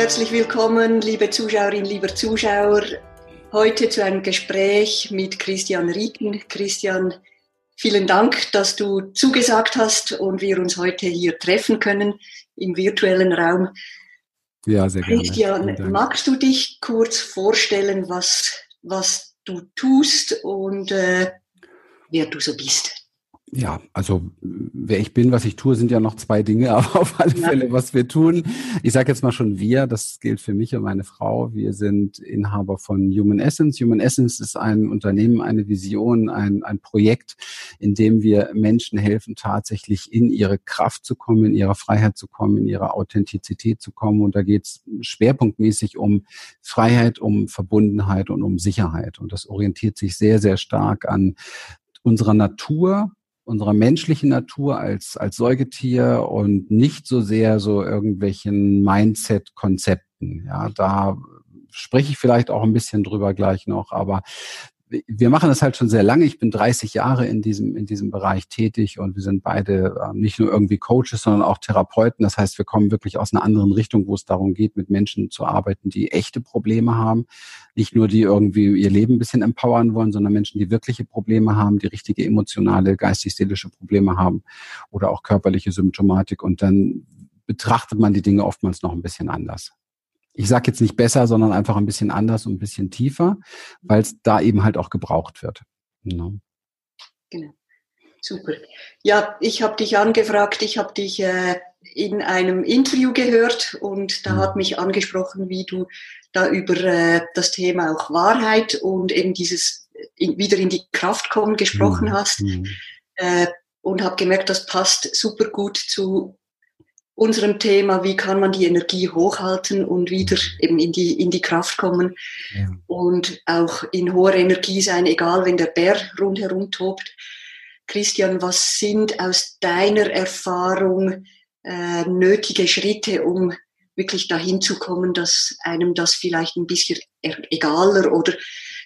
Herzlich willkommen, liebe Zuschauerinnen, lieber Zuschauer, heute zu einem Gespräch mit Christian Rieken. Christian, vielen Dank, dass du zugesagt hast und wir uns heute hier treffen können im virtuellen Raum. Ja, sehr gerne. Christian, magst du dich kurz vorstellen, was, was du tust und äh, wer du so bist? Ja, also wer ich bin, was ich tue, sind ja noch zwei Dinge, aber auf alle ja. Fälle, was wir tun. Ich sage jetzt mal schon wir, das gilt für mich und meine Frau. Wir sind Inhaber von Human Essence. Human Essence ist ein Unternehmen, eine Vision, ein, ein Projekt, in dem wir Menschen helfen, tatsächlich in ihre Kraft zu kommen, in ihre Freiheit zu kommen, in ihre Authentizität zu kommen. Und da geht es schwerpunktmäßig um Freiheit, um Verbundenheit und um Sicherheit. Und das orientiert sich sehr, sehr stark an unserer Natur, unserer menschlichen Natur als, als Säugetier und nicht so sehr so irgendwelchen Mindset-Konzepten. Ja, da spreche ich vielleicht auch ein bisschen drüber gleich noch, aber wir machen das halt schon sehr lange. Ich bin 30 Jahre in diesem, in diesem Bereich tätig und wir sind beide äh, nicht nur irgendwie Coaches, sondern auch Therapeuten. Das heißt, wir kommen wirklich aus einer anderen Richtung, wo es darum geht, mit Menschen zu arbeiten, die echte Probleme haben. Nicht nur die irgendwie ihr Leben ein bisschen empowern wollen, sondern Menschen, die wirkliche Probleme haben, die richtige emotionale, geistig-seelische Probleme haben oder auch körperliche Symptomatik. Und dann betrachtet man die Dinge oftmals noch ein bisschen anders ich sage jetzt nicht besser, sondern einfach ein bisschen anders und ein bisschen tiefer, weil es da eben halt auch gebraucht wird. Genau. genau. Super. Ja, ich habe dich angefragt, ich habe dich äh, in einem Interview gehört und da mhm. hat mich angesprochen, wie du da über äh, das Thema auch Wahrheit und eben dieses in, wieder in die Kraft kommen gesprochen mhm. hast. Mhm. Äh, und habe gemerkt, das passt super gut zu unserem Thema, wie kann man die Energie hochhalten und wieder eben in die, in die Kraft kommen ja. und auch in hoher Energie sein, egal wenn der Bär rundherum tobt. Christian, was sind aus deiner Erfahrung äh, nötige Schritte, um wirklich dahin zu kommen, dass einem das vielleicht ein bisschen egaler oder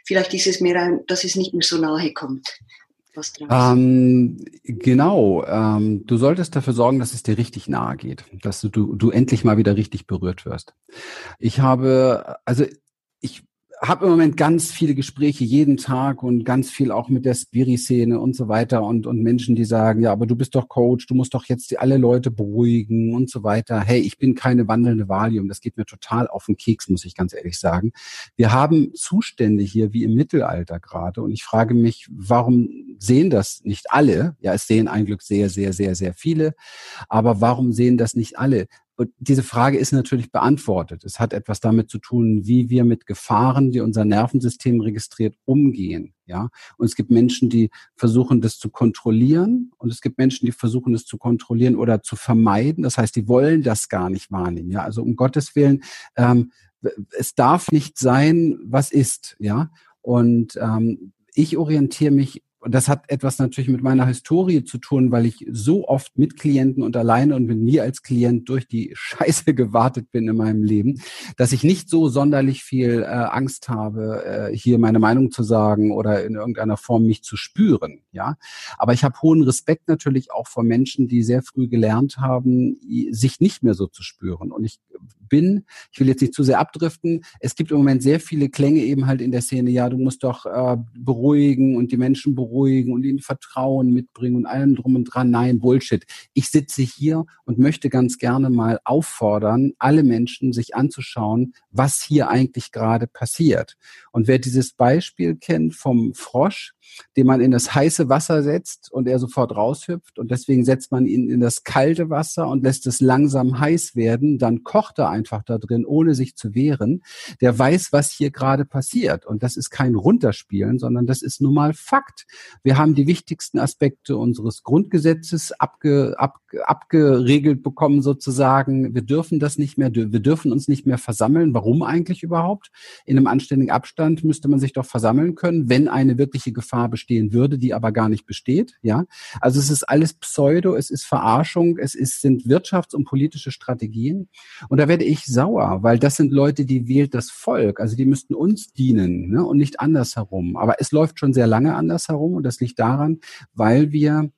vielleicht ist es mehr, ein, dass es nicht mehr so nahe kommt? Was ähm, genau. Ähm, du solltest dafür sorgen, dass es dir richtig nahe geht, dass du, du endlich mal wieder richtig berührt wirst. Ich habe, also habe im Moment ganz viele Gespräche jeden Tag und ganz viel auch mit der Spiri-Szene und so weiter und, und Menschen, die sagen, ja, aber du bist doch Coach, du musst doch jetzt alle Leute beruhigen und so weiter. Hey, ich bin keine wandelnde Valium. Das geht mir total auf den Keks, muss ich ganz ehrlich sagen. Wir haben Zustände hier wie im Mittelalter gerade und ich frage mich, warum sehen das nicht alle? Ja, es sehen ein Glück sehr, sehr, sehr, sehr viele. Aber warum sehen das nicht alle? Und diese Frage ist natürlich beantwortet. Es hat etwas damit zu tun, wie wir mit Gefahren, die unser Nervensystem registriert, umgehen. Ja, und es gibt Menschen, die versuchen, das zu kontrollieren, und es gibt Menschen, die versuchen, das zu kontrollieren oder zu vermeiden. Das heißt, die wollen das gar nicht wahrnehmen. Ja, also um Gottes willen, ähm, es darf nicht sein, was ist. Ja, und ähm, ich orientiere mich und das hat etwas natürlich mit meiner Historie zu tun, weil ich so oft mit Klienten und alleine und mit mir als Klient durch die Scheiße gewartet bin in meinem Leben, dass ich nicht so sonderlich viel äh, Angst habe, äh, hier meine Meinung zu sagen oder in irgendeiner Form mich zu spüren. Ja, aber ich habe hohen Respekt natürlich auch vor Menschen, die sehr früh gelernt haben, sich nicht mehr so zu spüren. Und ich bin, ich will jetzt nicht zu sehr abdriften. Es gibt im Moment sehr viele Klänge eben halt in der Szene. Ja, du musst doch äh, beruhigen und die Menschen beruhigen und ihnen Vertrauen mitbringen und allem drum und dran. Nein, Bullshit. Ich sitze hier und möchte ganz gerne mal auffordern, alle Menschen sich anzuschauen, was hier eigentlich gerade passiert. Und wer dieses Beispiel kennt vom Frosch, den man in das heiße Wasser setzt und er sofort raushüpft und deswegen setzt man ihn in das kalte Wasser und lässt es langsam heiß werden, dann kocht er einfach da drin, ohne sich zu wehren. Der weiß, was hier gerade passiert und das ist kein Runterspielen, sondern das ist nun mal Fakt. Wir haben die wichtigsten Aspekte unseres Grundgesetzes abge, ab, abgeregelt bekommen sozusagen. Wir dürfen das nicht mehr, wir dürfen uns nicht mehr versammeln. Warum eigentlich überhaupt? In einem anständigen Abstand müsste man sich doch versammeln können, wenn eine wirkliche Gefahr bestehen würde, die aber gar nicht besteht. Ja, also es ist alles Pseudo, es ist Verarschung, es ist, sind Wirtschafts- und politische Strategien. Und da werde ich sauer, weil das sind Leute, die wählt das Volk. Also die müssten uns dienen ne? und nicht andersherum. Aber es läuft schon sehr lange andersherum und das liegt daran, weil wir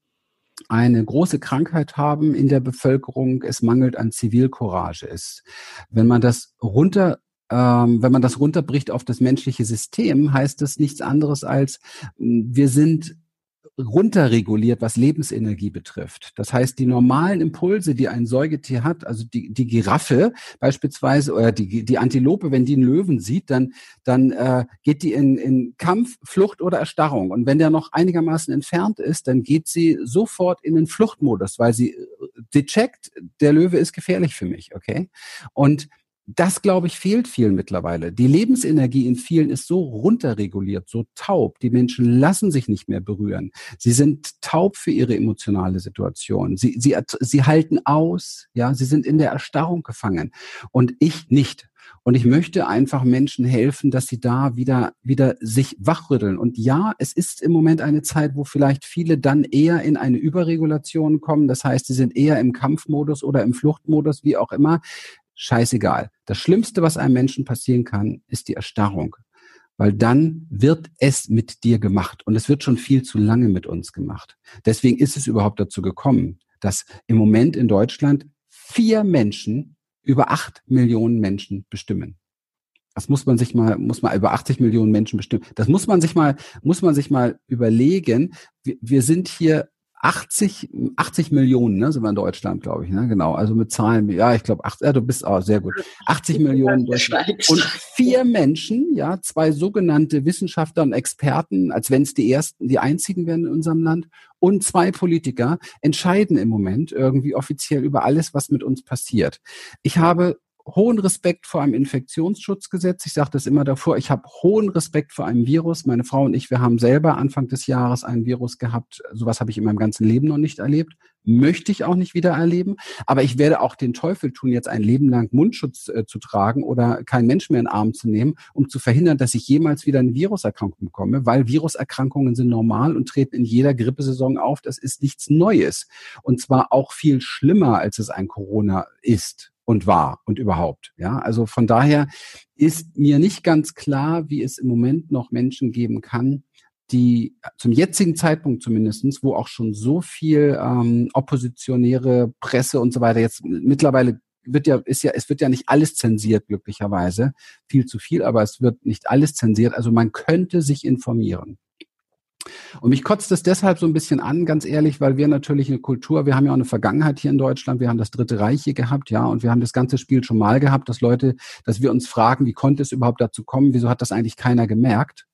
eine große Krankheit haben in der Bevölkerung. Es mangelt an Zivilcourage. Es, wenn man das runter ähm, wenn man das runterbricht auf das menschliche System, heißt das nichts anderes als, wir sind runterreguliert, was Lebensenergie betrifft. Das heißt, die normalen Impulse, die ein Säugetier hat, also die, die Giraffe beispielsweise oder die, die Antilope, wenn die einen Löwen sieht, dann, dann äh, geht die in, in Kampf, Flucht oder Erstarrung. Und wenn der noch einigermaßen entfernt ist, dann geht sie sofort in den Fluchtmodus, weil sie, sie checkt, der Löwe ist gefährlich für mich, okay? Und das, glaube ich, fehlt vielen mittlerweile. Die Lebensenergie in vielen ist so runterreguliert, so taub. Die Menschen lassen sich nicht mehr berühren. Sie sind taub für ihre emotionale Situation. Sie, sie, sie halten aus, ja, sie sind in der Erstarrung gefangen. Und ich nicht. Und ich möchte einfach Menschen helfen, dass sie da wieder, wieder sich wachrütteln. Und ja, es ist im Moment eine Zeit, wo vielleicht viele dann eher in eine Überregulation kommen. Das heißt, sie sind eher im Kampfmodus oder im Fluchtmodus, wie auch immer scheißegal. Das Schlimmste, was einem Menschen passieren kann, ist die Erstarrung. Weil dann wird es mit dir gemacht. Und es wird schon viel zu lange mit uns gemacht. Deswegen ist es überhaupt dazu gekommen, dass im Moment in Deutschland vier Menschen über acht Millionen Menschen bestimmen. Das muss man sich mal, muss man über 80 Millionen Menschen bestimmen. Das muss man sich mal, muss man sich mal überlegen. Wir, wir sind hier 80, 80 Millionen, ne, sind wir in Deutschland, glaube ich, ne, genau. Also mit Zahlen, ja, ich glaube, ja, du bist auch sehr gut. 80 Millionen Deutschland. Und vier Menschen, ja, zwei sogenannte Wissenschaftler und Experten, als wenn es die ersten, die einzigen wären in unserem Land, und zwei Politiker entscheiden im Moment irgendwie offiziell über alles, was mit uns passiert. Ich habe hohen Respekt vor einem Infektionsschutzgesetz. Ich sage das immer davor. Ich habe hohen Respekt vor einem Virus. Meine Frau und ich, wir haben selber Anfang des Jahres ein Virus gehabt. Sowas habe ich in meinem ganzen Leben noch nicht erlebt. Möchte ich auch nicht wieder erleben. Aber ich werde auch den Teufel tun, jetzt ein Leben lang Mundschutz äh, zu tragen oder keinen Mensch mehr in den Arm zu nehmen, um zu verhindern, dass ich jemals wieder eine Viruserkrankung bekomme, weil Viruserkrankungen sind normal und treten in jeder Grippesaison auf. Das ist nichts Neues. Und zwar auch viel schlimmer, als es ein Corona ist und war und überhaupt. Ja, also von daher ist mir nicht ganz klar, wie es im Moment noch Menschen geben kann, die zum jetzigen Zeitpunkt zumindestens, wo auch schon so viel ähm, oppositionäre Presse und so weiter jetzt mittlerweile wird ja, ist ja, es wird ja nicht alles zensiert, glücklicherweise. Viel zu viel, aber es wird nicht alles zensiert. Also man könnte sich informieren. Und mich kotzt es deshalb so ein bisschen an, ganz ehrlich, weil wir natürlich eine Kultur, wir haben ja auch eine Vergangenheit hier in Deutschland, wir haben das Dritte Reich hier gehabt, ja, und wir haben das ganze Spiel schon mal gehabt, dass Leute, dass wir uns fragen, wie konnte es überhaupt dazu kommen, wieso hat das eigentlich keiner gemerkt?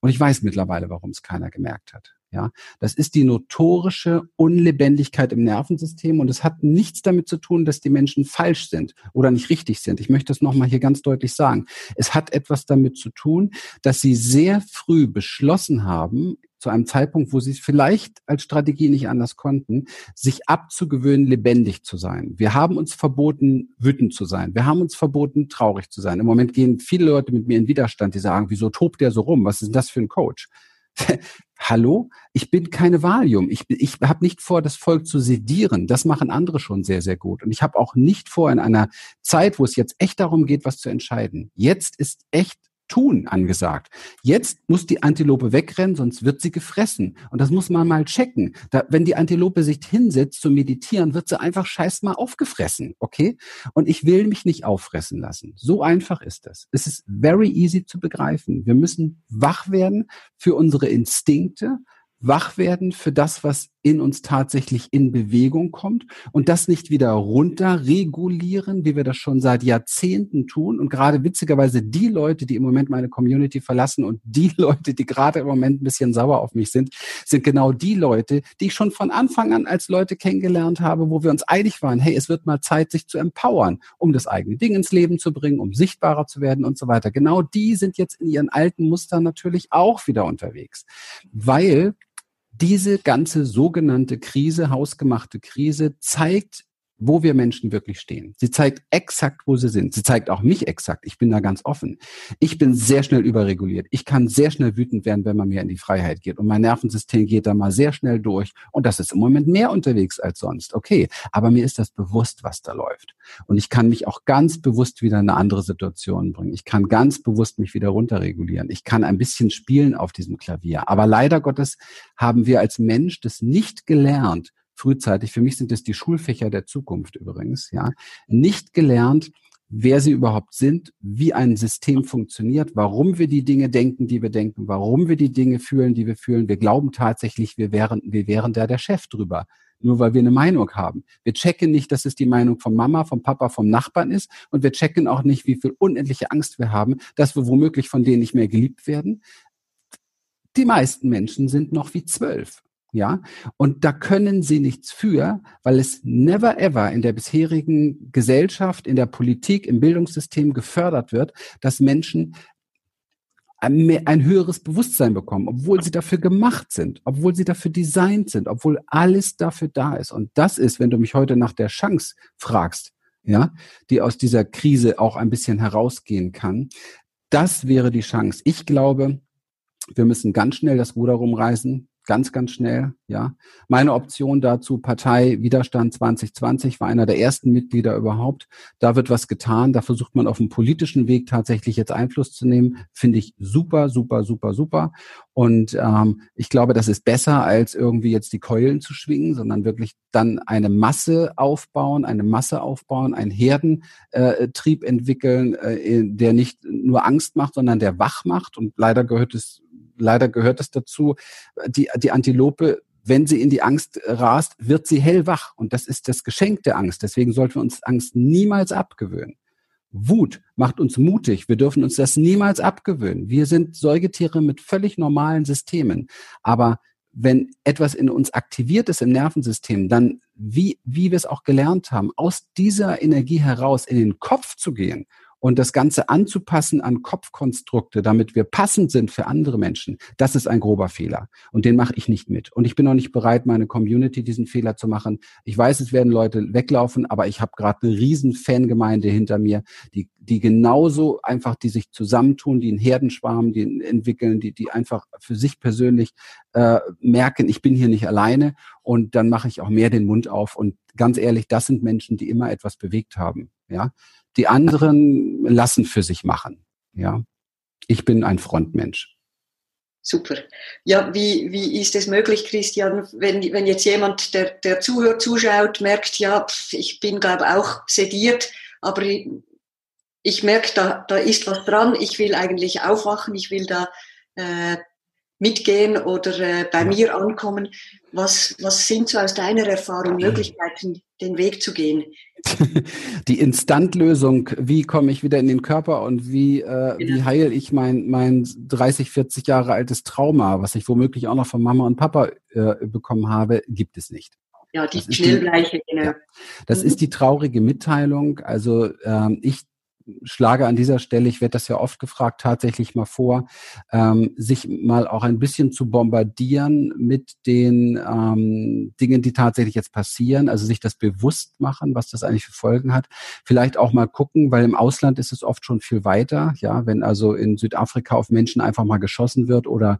Und ich weiß mittlerweile, warum es keiner gemerkt hat. Ja, das ist die notorische Unlebendigkeit im Nervensystem und es hat nichts damit zu tun, dass die Menschen falsch sind oder nicht richtig sind. Ich möchte das nochmal hier ganz deutlich sagen. Es hat etwas damit zu tun, dass sie sehr früh beschlossen haben, zu einem Zeitpunkt, wo sie es vielleicht als Strategie nicht anders konnten, sich abzugewöhnen, lebendig zu sein. Wir haben uns verboten, wütend zu sein. Wir haben uns verboten, traurig zu sein. Im Moment gehen viele Leute mit mir in Widerstand, die sagen, wieso tobt der so rum? Was ist denn das für ein Coach? Hallo, ich bin keine Valium. Ich, ich habe nicht vor, das Volk zu sedieren. Das machen andere schon sehr, sehr gut. Und ich habe auch nicht vor, in einer Zeit, wo es jetzt echt darum geht, was zu entscheiden. Jetzt ist echt Tun angesagt. Jetzt muss die Antilope wegrennen, sonst wird sie gefressen. Und das muss man mal checken. Da, wenn die Antilope sich hinsetzt zu meditieren, wird sie einfach scheiß mal aufgefressen. Okay? Und ich will mich nicht auffressen lassen. So einfach ist das. Es ist very easy zu begreifen. Wir müssen wach werden für unsere Instinkte, wach werden für das, was in uns tatsächlich in Bewegung kommt und das nicht wieder runter regulieren, wie wir das schon seit Jahrzehnten tun. Und gerade witzigerweise die Leute, die im Moment meine Community verlassen und die Leute, die gerade im Moment ein bisschen sauer auf mich sind, sind genau die Leute, die ich schon von Anfang an als Leute kennengelernt habe, wo wir uns einig waren, hey, es wird mal Zeit, sich zu empowern, um das eigene Ding ins Leben zu bringen, um sichtbarer zu werden und so weiter. Genau die sind jetzt in ihren alten Mustern natürlich auch wieder unterwegs, weil diese ganze sogenannte Krise, hausgemachte Krise, zeigt, wo wir Menschen wirklich stehen. Sie zeigt exakt, wo sie sind. Sie zeigt auch mich exakt. Ich bin da ganz offen. Ich bin sehr schnell überreguliert. Ich kann sehr schnell wütend werden, wenn man mir in die Freiheit geht. Und mein Nervensystem geht da mal sehr schnell durch. Und das ist im Moment mehr unterwegs als sonst. Okay. Aber mir ist das bewusst, was da läuft. Und ich kann mich auch ganz bewusst wieder in eine andere Situation bringen. Ich kann ganz bewusst mich wieder runterregulieren. Ich kann ein bisschen spielen auf diesem Klavier. Aber leider Gottes haben wir als Mensch das nicht gelernt, frühzeitig, für mich sind das die Schulfächer der Zukunft übrigens, ja, nicht gelernt, wer sie überhaupt sind, wie ein System funktioniert, warum wir die Dinge denken, die wir denken, warum wir die Dinge fühlen, die wir fühlen. Wir glauben tatsächlich, wir wären, wir wären da der Chef drüber. Nur weil wir eine Meinung haben. Wir checken nicht, dass es die Meinung von Mama, vom Papa, vom Nachbarn ist. Und wir checken auch nicht, wie viel unendliche Angst wir haben, dass wir womöglich von denen nicht mehr geliebt werden. Die meisten Menschen sind noch wie zwölf. Ja, und da können sie nichts für, weil es never ever in der bisherigen Gesellschaft, in der Politik, im Bildungssystem gefördert wird, dass Menschen ein, höheres Bewusstsein bekommen, obwohl sie dafür gemacht sind, obwohl sie dafür designt sind, obwohl alles dafür da ist. Und das ist, wenn du mich heute nach der Chance fragst, ja, die aus dieser Krise auch ein bisschen herausgehen kann, das wäre die Chance. Ich glaube, wir müssen ganz schnell das Ruder rumreißen ganz, ganz schnell. Ja, meine Option dazu Partei Widerstand 2020 war einer der ersten Mitglieder überhaupt. Da wird was getan. Da versucht man auf dem politischen Weg tatsächlich jetzt Einfluss zu nehmen. Finde ich super, super, super, super. Und ähm, ich glaube, das ist besser, als irgendwie jetzt die Keulen zu schwingen, sondern wirklich dann eine Masse aufbauen, eine Masse aufbauen, einen Herdentrieb äh, entwickeln, äh, der nicht nur Angst macht, sondern der wach macht. Und leider gehört es leider gehört es dazu, die, die Antilope wenn sie in die Angst rast, wird sie hellwach. Und das ist das Geschenk der Angst. Deswegen sollten wir uns Angst niemals abgewöhnen. Wut macht uns mutig. Wir dürfen uns das niemals abgewöhnen. Wir sind Säugetiere mit völlig normalen Systemen. Aber wenn etwas in uns aktiviert ist im Nervensystem, dann, wie, wie wir es auch gelernt haben, aus dieser Energie heraus in den Kopf zu gehen und das Ganze anzupassen an Kopfkonstrukte, damit wir passend sind für andere Menschen, das ist ein grober Fehler. Und den mache ich nicht mit. Und ich bin auch nicht bereit, meine Community diesen Fehler zu machen. Ich weiß, es werden Leute weglaufen, aber ich habe gerade eine riesen Fangemeinde hinter mir, die, die genauso einfach, die sich zusammentun, die einen Herdenschwarm, die entwickeln, die, die einfach für sich persönlich äh, merken, ich bin hier nicht alleine. Und dann mache ich auch mehr den Mund auf. Und ganz ehrlich, das sind Menschen, die immer etwas bewegt haben. Ja, die anderen lassen für sich machen. Ja, ich bin ein Frontmensch. Super. Ja, wie, wie ist es möglich, Christian, wenn, wenn jetzt jemand, der, der zuhört, zuschaut, merkt, ja, ich bin, glaube auch sediert, aber ich, merke, da, da ist was dran, ich will eigentlich aufwachen, ich will da äh, mitgehen oder äh, bei mir ankommen. Was, was sind so aus deiner Erfahrung Möglichkeiten, den Weg zu gehen? Die Instantlösung, wie komme ich wieder in den Körper und wie, äh, genau. wie heile ich mein, mein 30, 40 Jahre altes Trauma, was ich womöglich auch noch von Mama und Papa äh, bekommen habe, gibt es nicht. Ja, die Schnellbleiche, genau. Ja, das mhm. ist die traurige Mitteilung. Also ähm, ich schlage an dieser Stelle, ich werde das ja oft gefragt, tatsächlich mal vor, ähm, sich mal auch ein bisschen zu bombardieren mit den ähm, Dingen, die tatsächlich jetzt passieren, also sich das bewusst machen, was das eigentlich für Folgen hat. Vielleicht auch mal gucken, weil im Ausland ist es oft schon viel weiter, ja, wenn also in Südafrika auf Menschen einfach mal geschossen wird oder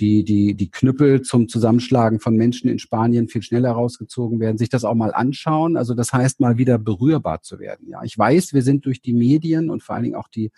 die, die, die Knüppel zum Zusammenschlagen von Menschen in Spanien viel schneller rausgezogen werden, sich das auch mal anschauen. Also das heißt, mal wieder berührbar zu werden. Ja, ich weiß, wir sind durch die Medien Medien und vor allen Dingen auch die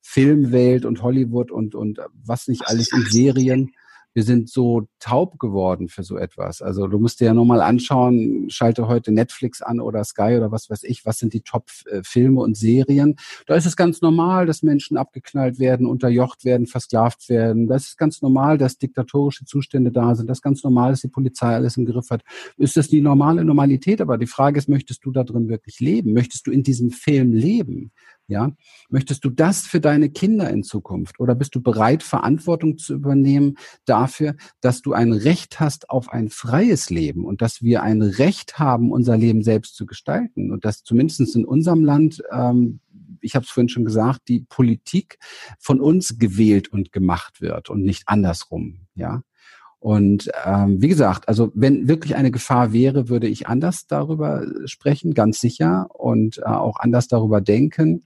Filmwelt und Hollywood und, und was nicht alles in Serien wir sind so taub geworden für so etwas. Also du musst dir ja nur mal anschauen, schalte heute Netflix an oder Sky oder was weiß ich, was sind die Top-Filme und Serien. Da ist es ganz normal, dass Menschen abgeknallt werden, unterjocht werden, versklavt werden. Da ist es ganz normal, dass diktatorische Zustände da sind. Das ist ganz normal, dass die Polizei alles im Griff hat. Ist das die normale Normalität? Aber die Frage ist, möchtest du da drin wirklich leben? Möchtest du in diesem Film leben? Ja, möchtest du das für deine Kinder in Zukunft oder bist du bereit, Verantwortung zu übernehmen dafür, dass du ein Recht hast auf ein freies Leben und dass wir ein Recht haben, unser Leben selbst zu gestalten und dass zumindest in unserem Land, ähm, ich habe es vorhin schon gesagt, die Politik von uns gewählt und gemacht wird und nicht andersrum. Ja, Und ähm, wie gesagt, also wenn wirklich eine Gefahr wäre, würde ich anders darüber sprechen, ganz sicher, und äh, auch anders darüber denken.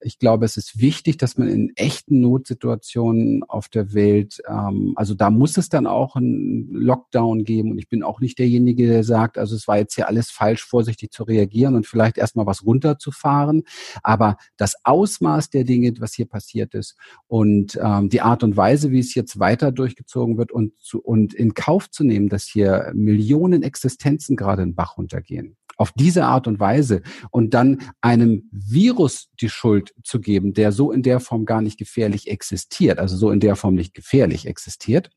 Ich glaube, es ist wichtig, dass man in echten Notsituationen auf der Welt, ähm, also da muss es dann auch einen Lockdown geben. Und ich bin auch nicht derjenige, der sagt, also es war jetzt hier alles falsch, vorsichtig zu reagieren und vielleicht erstmal was runterzufahren. Aber das Ausmaß der Dinge, was hier passiert ist und ähm, die Art und Weise, wie es jetzt weiter durchgezogen wird und, zu, und in Kauf zu nehmen, dass hier Millionen Existenzen gerade in Bach runtergehen auf diese Art und Weise und dann einem Virus die Schuld zu geben, der so in der Form gar nicht gefährlich existiert, also so in der Form nicht gefährlich existiert,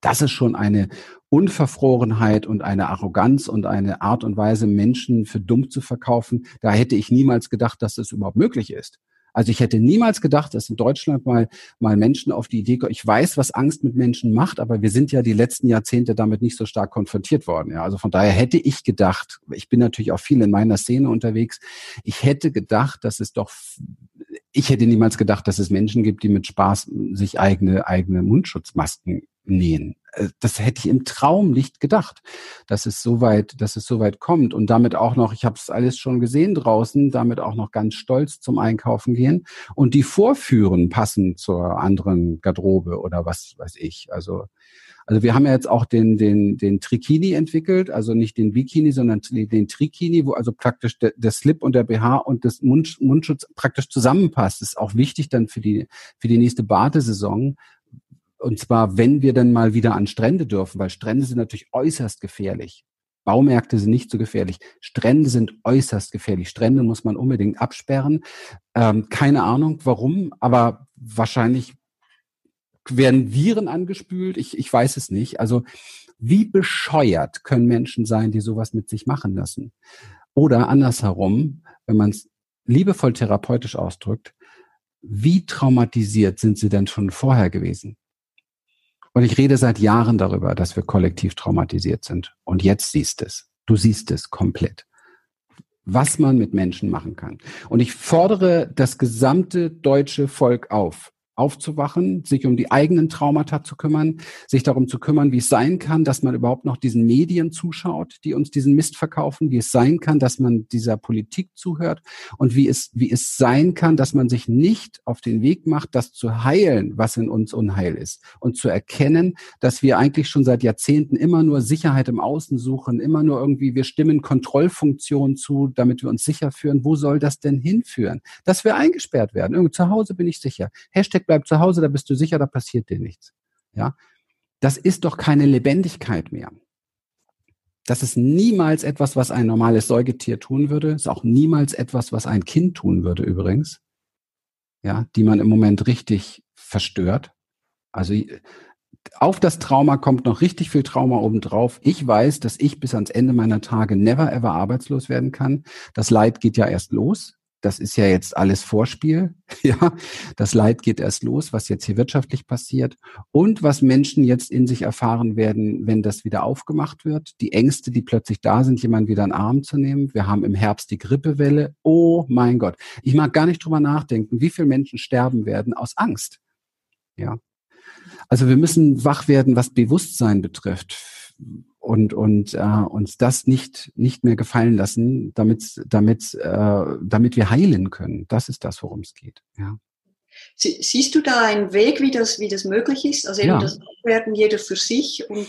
das ist schon eine Unverfrorenheit und eine Arroganz und eine Art und Weise, Menschen für dumm zu verkaufen. Da hätte ich niemals gedacht, dass das überhaupt möglich ist. Also ich hätte niemals gedacht, dass in Deutschland mal, mal Menschen auf die Idee kommen. Ich weiß, was Angst mit Menschen macht, aber wir sind ja die letzten Jahrzehnte damit nicht so stark konfrontiert worden. Ja, also von daher hätte ich gedacht, ich bin natürlich auch viel in meiner Szene unterwegs. Ich hätte gedacht, dass es doch ich hätte niemals gedacht, dass es Menschen gibt, die mit Spaß sich eigene, eigene Mundschutzmasken nähen. Äh, das hätte ich im Traum nicht gedacht, dass es so weit, dass es so weit kommt und damit auch noch, ich habe es alles schon gesehen draußen, damit auch noch ganz stolz zum Einkaufen gehen und die vorführen passen zur anderen Garderobe oder was weiß ich. Also also wir haben ja jetzt auch den, den, den Trikini entwickelt, also nicht den Bikini, sondern den Trikini, wo also praktisch der, der Slip und der BH und das Mund, Mundschutz praktisch zusammenpasst. Das ist auch wichtig dann für die, für die nächste Badesaison, und zwar, wenn wir dann mal wieder an Strände dürfen, weil Strände sind natürlich äußerst gefährlich. Baumärkte sind nicht so gefährlich. Strände sind äußerst gefährlich. Strände muss man unbedingt absperren. Ähm, keine Ahnung warum, aber wahrscheinlich werden Viren angespült. Ich, ich weiß es nicht. Also wie bescheuert können Menschen sein, die sowas mit sich machen lassen? Oder andersherum, wenn man es liebevoll therapeutisch ausdrückt, wie traumatisiert sind sie denn schon vorher gewesen? Und ich rede seit Jahren darüber, dass wir kollektiv traumatisiert sind. Und jetzt siehst es. Du siehst es komplett. Was man mit Menschen machen kann. Und ich fordere das gesamte deutsche Volk auf, aufzuwachen, sich um die eigenen Traumata zu kümmern, sich darum zu kümmern, wie es sein kann, dass man überhaupt noch diesen Medien zuschaut, die uns diesen Mist verkaufen, wie es sein kann, dass man dieser Politik zuhört und wie es, wie es sein kann, dass man sich nicht auf den Weg macht, das zu heilen, was in uns Unheil ist und zu erkennen, dass wir eigentlich schon seit Jahrzehnten immer nur Sicherheit im Außen suchen, immer nur irgendwie, wir stimmen Kontrollfunktionen zu, damit wir uns sicher führen. Wo soll das denn hinführen? Dass wir eingesperrt werden. Irgendwo zu Hause bin ich sicher. Hashtag bleib zu Hause, da bist du sicher, da passiert dir nichts. Ja, das ist doch keine Lebendigkeit mehr. Das ist niemals etwas, was ein normales Säugetier tun würde. Ist auch niemals etwas, was ein Kind tun würde übrigens. Ja, die man im Moment richtig verstört. Also auf das Trauma kommt noch richtig viel Trauma obendrauf. Ich weiß, dass ich bis ans Ende meiner Tage never ever arbeitslos werden kann. Das Leid geht ja erst los das ist ja jetzt alles Vorspiel. Ja, das Leid geht erst los, was jetzt hier wirtschaftlich passiert und was Menschen jetzt in sich erfahren werden, wenn das wieder aufgemacht wird. Die Ängste, die plötzlich da sind, jemanden wieder in den Arm zu nehmen. Wir haben im Herbst die Grippewelle. Oh mein Gott. Ich mag gar nicht drüber nachdenken, wie viele Menschen sterben werden aus Angst. Ja. Also wir müssen wach werden, was Bewusstsein betrifft und und äh, uns das nicht nicht mehr gefallen lassen, damit damit äh, damit wir heilen können. Das ist das, worum es geht. Ja. siehst du da einen Weg, wie das wie das möglich ist? Also eben ja. das werden jeder für sich und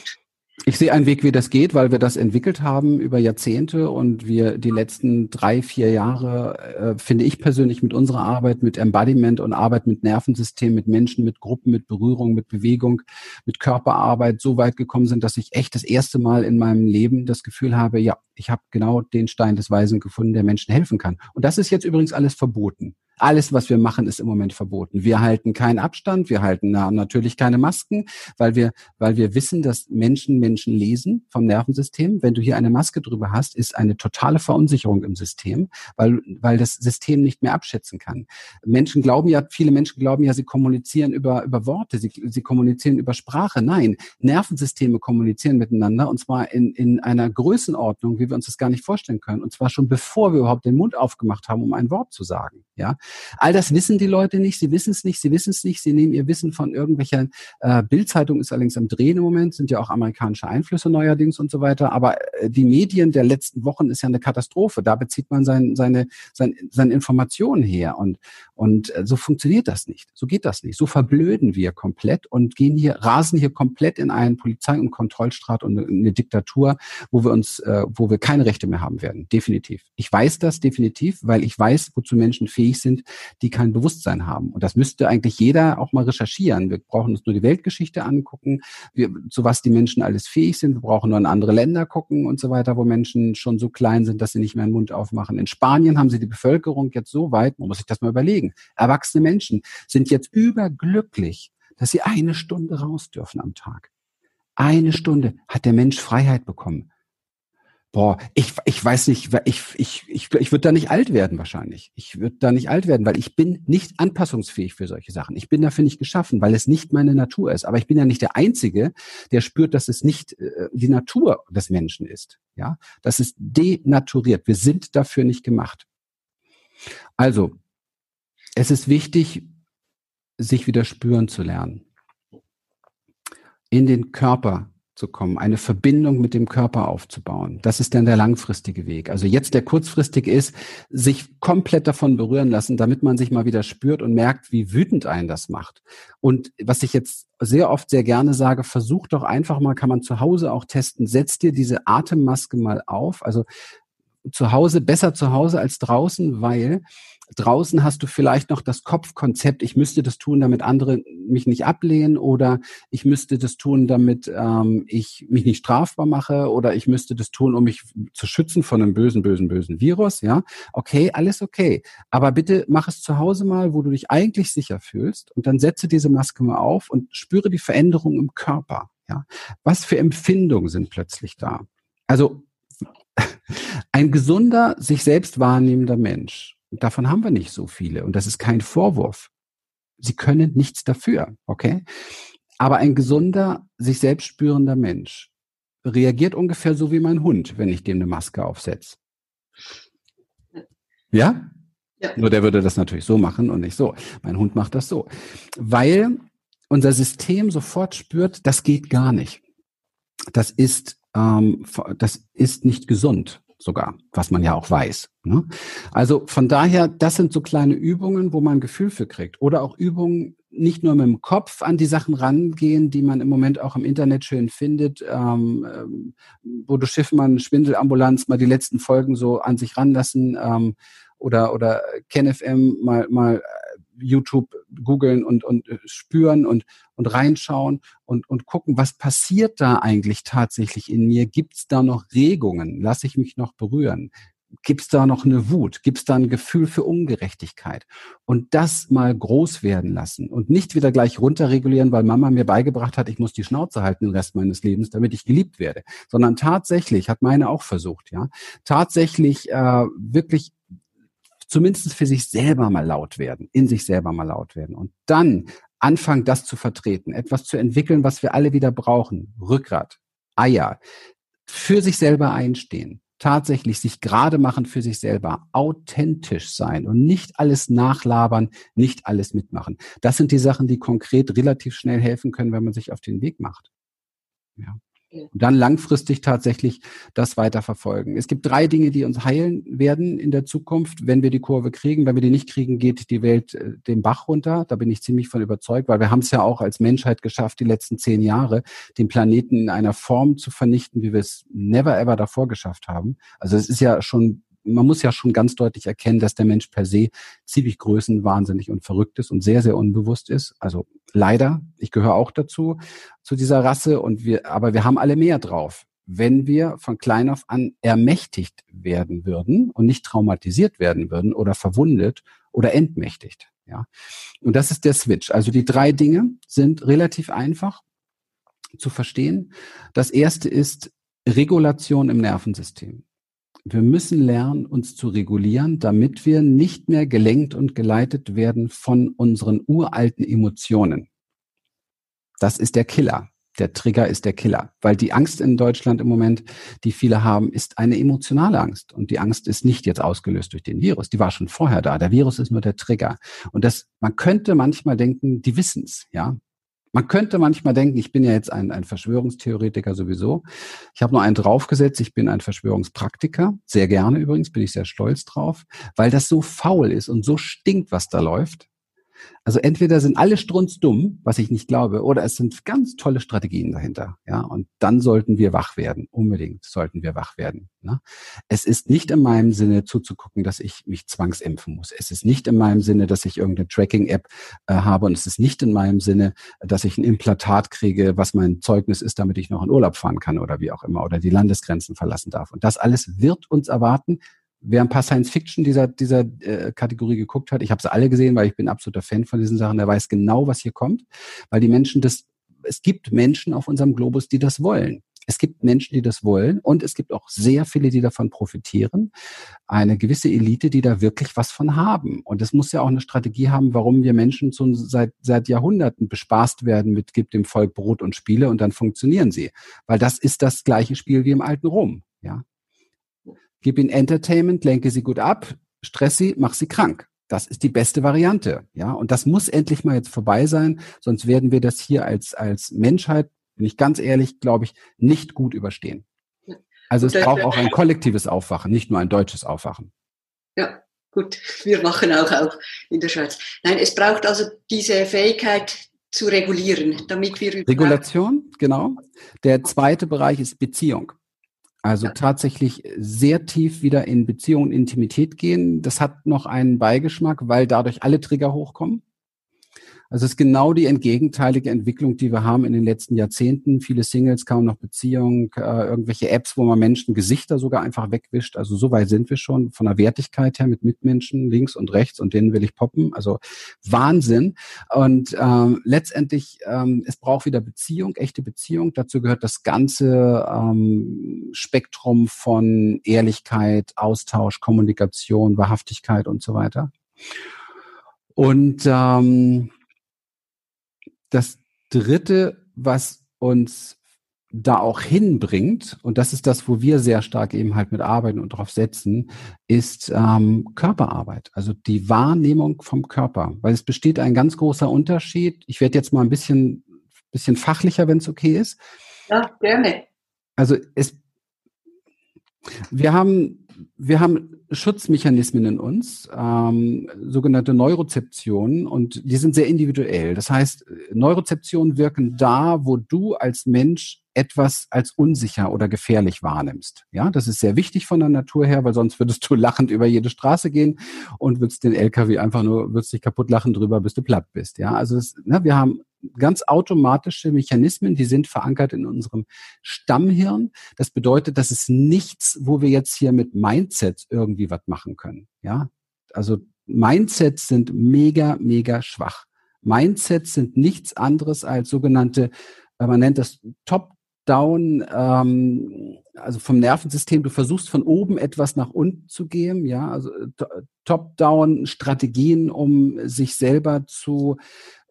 ich sehe einen Weg, wie das geht, weil wir das entwickelt haben über Jahrzehnte und wir die letzten drei, vier Jahre, äh, finde ich persönlich mit unserer Arbeit, mit Embodiment und Arbeit mit Nervensystem, mit Menschen, mit Gruppen, mit Berührung, mit Bewegung, mit Körperarbeit so weit gekommen sind, dass ich echt das erste Mal in meinem Leben das Gefühl habe, ja, ich habe genau den Stein des Weisen gefunden, der Menschen helfen kann. Und das ist jetzt übrigens alles verboten. Alles, was wir machen, ist im Moment verboten. Wir halten keinen Abstand, wir halten na, natürlich keine Masken, weil wir, weil wir wissen, dass Menschen Menschen lesen vom Nervensystem. Wenn du hier eine Maske drüber hast, ist eine totale Verunsicherung im System, weil, weil das System nicht mehr abschätzen kann. Menschen glauben ja, viele Menschen glauben ja, sie kommunizieren über, über Worte, sie, sie kommunizieren über Sprache. Nein, Nervensysteme kommunizieren miteinander und zwar in, in einer Größenordnung, wie wie wir uns das gar nicht vorstellen können. Und zwar schon bevor wir überhaupt den Mund aufgemacht haben, um ein Wort zu sagen. Ja, all das wissen die Leute nicht. Sie wissen es nicht. Sie wissen es nicht. Sie nehmen ihr Wissen von irgendwelcher äh, Bildzeitung ist allerdings am Drehen im Moment. Sind ja auch amerikanische Einflüsse neuerdings und so weiter. Aber äh, die Medien der letzten Wochen ist ja eine Katastrophe. Da bezieht man sein, seine, sein, seine Informationen her. Und und äh, so funktioniert das nicht. So geht das nicht. So verblöden wir komplett und gehen hier, rasen hier komplett in einen Polizei- und Kontrollstaat und eine Diktatur, wo wir uns, äh, wo wir keine Rechte mehr haben werden. Definitiv. Ich weiß das definitiv, weil ich weiß, wozu Menschen fähig sind, die kein Bewusstsein haben. Und das müsste eigentlich jeder auch mal recherchieren. Wir brauchen uns nur die Weltgeschichte angucken, wir, zu was die Menschen alles fähig sind. Wir brauchen nur in andere Länder gucken und so weiter, wo Menschen schon so klein sind, dass sie nicht mehr den Mund aufmachen. In Spanien haben sie die Bevölkerung jetzt so weit, man muss sich das mal überlegen. Erwachsene Menschen sind jetzt überglücklich, dass sie eine Stunde raus dürfen am Tag. Eine Stunde hat der Mensch Freiheit bekommen. Boah, ich, ich weiß nicht, ich, ich, ich, ich würde da nicht alt werden wahrscheinlich. Ich würde da nicht alt werden, weil ich bin nicht anpassungsfähig für solche Sachen. Ich bin dafür nicht geschaffen, weil es nicht meine Natur ist. Aber ich bin ja nicht der Einzige, der spürt, dass es nicht äh, die Natur des Menschen ist. Ja, das ist denaturiert. Wir sind dafür nicht gemacht. Also, es ist wichtig, sich wieder spüren zu lernen. In den Körper zu kommen, eine Verbindung mit dem Körper aufzubauen. Das ist dann der langfristige Weg. Also jetzt der kurzfristige ist, sich komplett davon berühren lassen, damit man sich mal wieder spürt und merkt, wie wütend einen das macht. Und was ich jetzt sehr oft sehr gerne sage, versuch doch einfach mal, kann man zu Hause auch testen, setz dir diese Atemmaske mal auf. Also zu Hause, besser zu Hause als draußen, weil draußen hast du vielleicht noch das Kopfkonzept, ich müsste das tun, damit andere mich nicht ablehnen oder ich müsste das tun, damit ähm, ich mich nicht strafbar mache oder ich müsste das tun, um mich zu schützen von einem bösen, bösen, bösen Virus. Ja, okay, alles okay. Aber bitte mach es zu Hause mal, wo du dich eigentlich sicher fühlst und dann setze diese Maske mal auf und spüre die Veränderung im Körper. Ja, was für Empfindungen sind plötzlich da? Also ein gesunder, sich selbst wahrnehmender Mensch davon haben wir nicht so viele. Und das ist kein Vorwurf. Sie können nichts dafür, okay? Aber ein gesunder, sich selbst spürender Mensch reagiert ungefähr so wie mein Hund, wenn ich dem eine Maske aufsetze. Ja? ja? Nur der würde das natürlich so machen und nicht so. Mein Hund macht das so. Weil unser System sofort spürt, das geht gar nicht. Das ist, ähm, das ist nicht gesund sogar, was man ja auch weiß. Ne? Also von daher, das sind so kleine Übungen, wo man ein Gefühl für kriegt. Oder auch Übungen, nicht nur mit dem Kopf an die Sachen rangehen, die man im Moment auch im Internet schön findet, ähm, ähm, wo du Schiffmann, Schwindelambulanz mal die letzten Folgen so an sich ranlassen ähm, oder oder KenFM mal mal YouTube googeln und, und äh, spüren und, und reinschauen und, und gucken, was passiert da eigentlich tatsächlich in mir? Gibt es da noch Regungen? Lasse ich mich noch berühren? Gibt es da noch eine Wut? Gibt es da ein Gefühl für Ungerechtigkeit? Und das mal groß werden lassen und nicht wieder gleich runterregulieren, weil Mama mir beigebracht hat, ich muss die Schnauze halten den Rest meines Lebens, damit ich geliebt werde, sondern tatsächlich, hat meine auch versucht, ja, tatsächlich äh, wirklich zumindest für sich selber mal laut werden, in sich selber mal laut werden und dann anfangen, das zu vertreten, etwas zu entwickeln, was wir alle wieder brauchen. Rückgrat, Eier, für sich selber einstehen, tatsächlich sich gerade machen für sich selber, authentisch sein und nicht alles nachlabern, nicht alles mitmachen. Das sind die Sachen, die konkret relativ schnell helfen können, wenn man sich auf den Weg macht. Ja. Und dann langfristig tatsächlich das weiter verfolgen. Es gibt drei Dinge, die uns heilen werden in der Zukunft, wenn wir die Kurve kriegen. Wenn wir die nicht kriegen, geht die Welt äh, den Bach runter. Da bin ich ziemlich von überzeugt, weil wir haben es ja auch als Menschheit geschafft, die letzten zehn Jahre den Planeten in einer Form zu vernichten, wie wir es never ever davor geschafft haben. Also es ist ja schon man muss ja schon ganz deutlich erkennen, dass der Mensch per se ziemlich größenwahnsinnig und verrückt ist und sehr, sehr unbewusst ist. Also leider, ich gehöre auch dazu, zu dieser Rasse und wir, aber wir haben alle mehr drauf. Wenn wir von klein auf an ermächtigt werden würden und nicht traumatisiert werden würden oder verwundet oder entmächtigt. Ja. Und das ist der Switch. Also die drei Dinge sind relativ einfach zu verstehen. Das erste ist Regulation im Nervensystem. Wir müssen lernen, uns zu regulieren, damit wir nicht mehr gelenkt und geleitet werden von unseren uralten Emotionen. Das ist der Killer. Der Trigger ist der Killer, weil die Angst in Deutschland im Moment, die viele haben, ist eine emotionale Angst. Und die Angst ist nicht jetzt ausgelöst durch den Virus. Die war schon vorher da. Der Virus ist nur der Trigger. Und das, man könnte manchmal denken, die wissen's, ja. Man könnte manchmal denken, ich bin ja jetzt ein, ein Verschwörungstheoretiker sowieso. Ich habe nur einen draufgesetzt, ich bin ein Verschwörungspraktiker. Sehr gerne übrigens, bin ich sehr stolz drauf, weil das so faul ist und so stinkt, was da läuft. Also entweder sind alle strunzdumm, was ich nicht glaube, oder es sind ganz tolle Strategien dahinter. Ja, und dann sollten wir wach werden. Unbedingt sollten wir wach werden. Ne? Es ist nicht in meinem Sinne zuzugucken, dass ich mich zwangsimpfen muss. Es ist nicht in meinem Sinne, dass ich irgendeine Tracking-App äh, habe und es ist nicht in meinem Sinne, dass ich ein Implantat kriege, was mein Zeugnis ist, damit ich noch in Urlaub fahren kann oder wie auch immer oder die Landesgrenzen verlassen darf. Und das alles wird uns erwarten, wer ein paar Science-Fiction dieser, dieser äh, Kategorie geguckt hat, ich habe sie alle gesehen, weil ich bin absoluter Fan von diesen Sachen, der weiß genau, was hier kommt, weil die Menschen das, es gibt Menschen auf unserem Globus, die das wollen. Es gibt Menschen, die das wollen und es gibt auch sehr viele, die davon profitieren. Eine gewisse Elite, die da wirklich was von haben. Und es muss ja auch eine Strategie haben, warum wir Menschen so seit, seit Jahrhunderten bespaßt werden mit gibt dem Volk Brot und Spiele und dann funktionieren sie. Weil das ist das gleiche Spiel wie im alten Rom. Ja, Gib ihnen Entertainment, lenke sie gut ab, stress sie, mach sie krank. Das ist die beste Variante, ja. Und das muss endlich mal jetzt vorbei sein, sonst werden wir das hier als, als Menschheit, bin ich ganz ehrlich, glaube ich, nicht gut überstehen. Also es braucht auch ein kollektives Aufwachen, nicht nur ein deutsches Aufwachen. Ja, gut. Wir wachen auch auf in der Schweiz. Nein, es braucht also diese Fähigkeit zu regulieren, damit wir Regulation, genau. Der zweite Bereich ist Beziehung. Also tatsächlich sehr tief wieder in Beziehung und Intimität gehen. Das hat noch einen Beigeschmack, weil dadurch alle Trigger hochkommen. Also es ist genau die entgegenteilige Entwicklung, die wir haben in den letzten Jahrzehnten. Viele Singles, kaum noch Beziehung, äh, irgendwelche Apps, wo man Menschen Gesichter sogar einfach wegwischt. Also so weit sind wir schon von der Wertigkeit her mit Mitmenschen links und rechts und denen will ich poppen. Also Wahnsinn. Und ähm, letztendlich, ähm, es braucht wieder Beziehung, echte Beziehung. Dazu gehört das ganze ähm, Spektrum von Ehrlichkeit, Austausch, Kommunikation, Wahrhaftigkeit und so weiter. Und ähm, das Dritte, was uns da auch hinbringt, und das ist das, wo wir sehr stark eben halt mit arbeiten und darauf setzen, ist ähm, Körperarbeit, also die Wahrnehmung vom Körper. Weil es besteht ein ganz großer Unterschied. Ich werde jetzt mal ein bisschen, bisschen fachlicher, wenn es okay ist. Ja, gerne. Also es, wir haben wir haben Schutzmechanismen in uns, ähm, sogenannte Neurozeptionen, und die sind sehr individuell. Das heißt, Neurozeptionen wirken da, wo du als Mensch etwas als unsicher oder gefährlich wahrnimmst. Ja, das ist sehr wichtig von der Natur her, weil sonst würdest du lachend über jede Straße gehen und würdest den LKW einfach nur, würdest dich kaputt lachen drüber, bis du platt bist. Ja, also das, ne, wir haben ganz automatische Mechanismen, die sind verankert in unserem Stammhirn. Das bedeutet, das ist nichts, wo wir jetzt hier mit Mindsets irgendwie was machen können. Ja, also Mindsets sind mega, mega schwach. Mindsets sind nichts anderes als sogenannte, man nennt das Top Top-Down, ähm, also vom Nervensystem, du versuchst von oben etwas nach unten zu gehen, ja, also äh, Top-Down Strategien, um sich selber zu,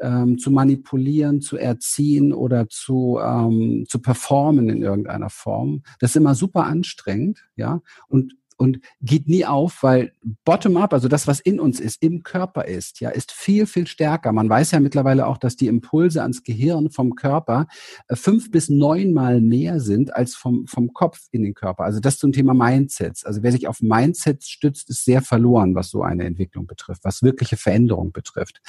ähm, zu manipulieren, zu erziehen oder zu, ähm, zu performen in irgendeiner Form. Das ist immer super anstrengend, ja, und und geht nie auf, weil bottom-up, also das, was in uns ist, im Körper ist, ja, ist viel, viel stärker. Man weiß ja mittlerweile auch, dass die Impulse ans Gehirn vom Körper äh, fünf bis neunmal mehr sind als vom, vom Kopf in den Körper. Also das zum Thema Mindsets. Also wer sich auf Mindsets stützt, ist sehr verloren, was so eine Entwicklung betrifft, was wirkliche Veränderung betrifft.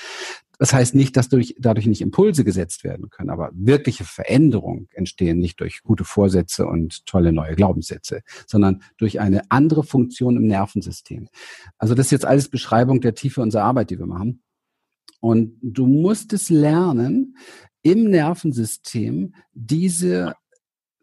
Das heißt nicht, dass durch, dadurch nicht Impulse gesetzt werden können, aber wirkliche Veränderungen entstehen nicht durch gute Vorsätze und tolle neue Glaubenssätze, sondern durch eine andere Funktion im Nervensystem. Also das ist jetzt alles Beschreibung der Tiefe unserer Arbeit, die wir machen. Und du musst es lernen, im Nervensystem diese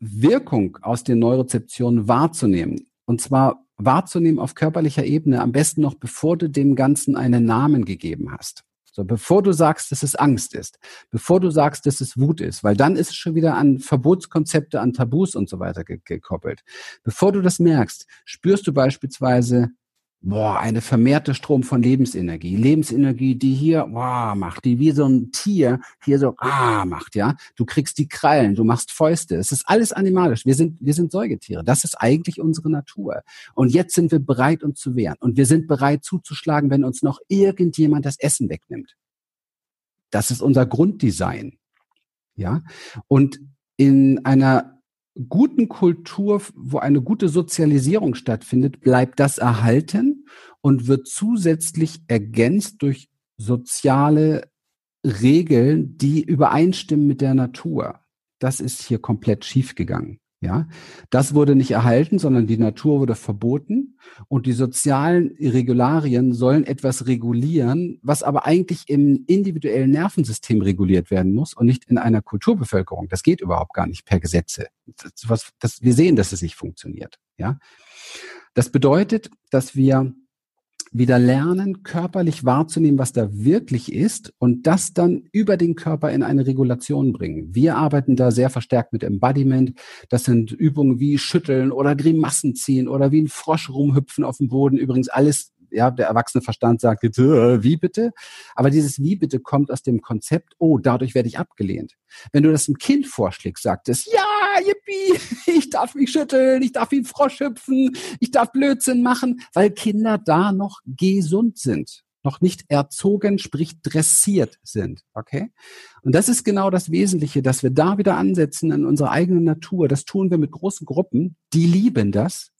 Wirkung aus den Neurozeptionen wahrzunehmen. Und zwar wahrzunehmen auf körperlicher Ebene, am besten noch bevor du dem Ganzen einen Namen gegeben hast. So, bevor du sagst, dass es Angst ist, bevor du sagst, dass es Wut ist, weil dann ist es schon wieder an Verbotskonzepte, an Tabus und so weiter ge gekoppelt. Bevor du das merkst, spürst du beispielsweise boah, eine vermehrte Strom von Lebensenergie. Lebensenergie, die hier, boah, macht, die wie so ein Tier hier so, ah, macht, ja. Du kriegst die Krallen, du machst Fäuste. Es ist alles animalisch. Wir sind, wir sind Säugetiere. Das ist eigentlich unsere Natur. Und jetzt sind wir bereit, uns zu wehren. Und wir sind bereit zuzuschlagen, wenn uns noch irgendjemand das Essen wegnimmt. Das ist unser Grunddesign. Ja. Und in einer guten Kultur, wo eine gute Sozialisierung stattfindet, bleibt das erhalten und wird zusätzlich ergänzt durch soziale Regeln, die übereinstimmen mit der Natur. Das ist hier komplett schiefgegangen. Ja, das wurde nicht erhalten, sondern die Natur wurde verboten und die sozialen Regularien sollen etwas regulieren, was aber eigentlich im individuellen Nervensystem reguliert werden muss und nicht in einer Kulturbevölkerung. Das geht überhaupt gar nicht per Gesetze. Das, was, das, wir sehen, dass es nicht funktioniert. Ja, das bedeutet, dass wir wieder lernen, körperlich wahrzunehmen, was da wirklich ist und das dann über den Körper in eine Regulation bringen. Wir arbeiten da sehr verstärkt mit Embodiment. Das sind Übungen wie Schütteln oder Grimassen ziehen oder wie ein Frosch rumhüpfen auf dem Boden. Übrigens alles ja, der erwachsene Verstand sagt äh, wie bitte? Aber dieses wie bitte kommt aus dem Konzept, oh, dadurch werde ich abgelehnt. Wenn du das einem Kind vorschlägst, sagt es, ja, yippie, ich darf mich schütteln, ich darf wie ein Frosch hüpfen, ich darf Blödsinn machen, weil Kinder da noch gesund sind noch nicht erzogen, sprich dressiert sind. Okay? Und das ist genau das Wesentliche, dass wir da wieder ansetzen in unserer eigenen Natur. Das tun wir mit großen Gruppen. Die lieben das.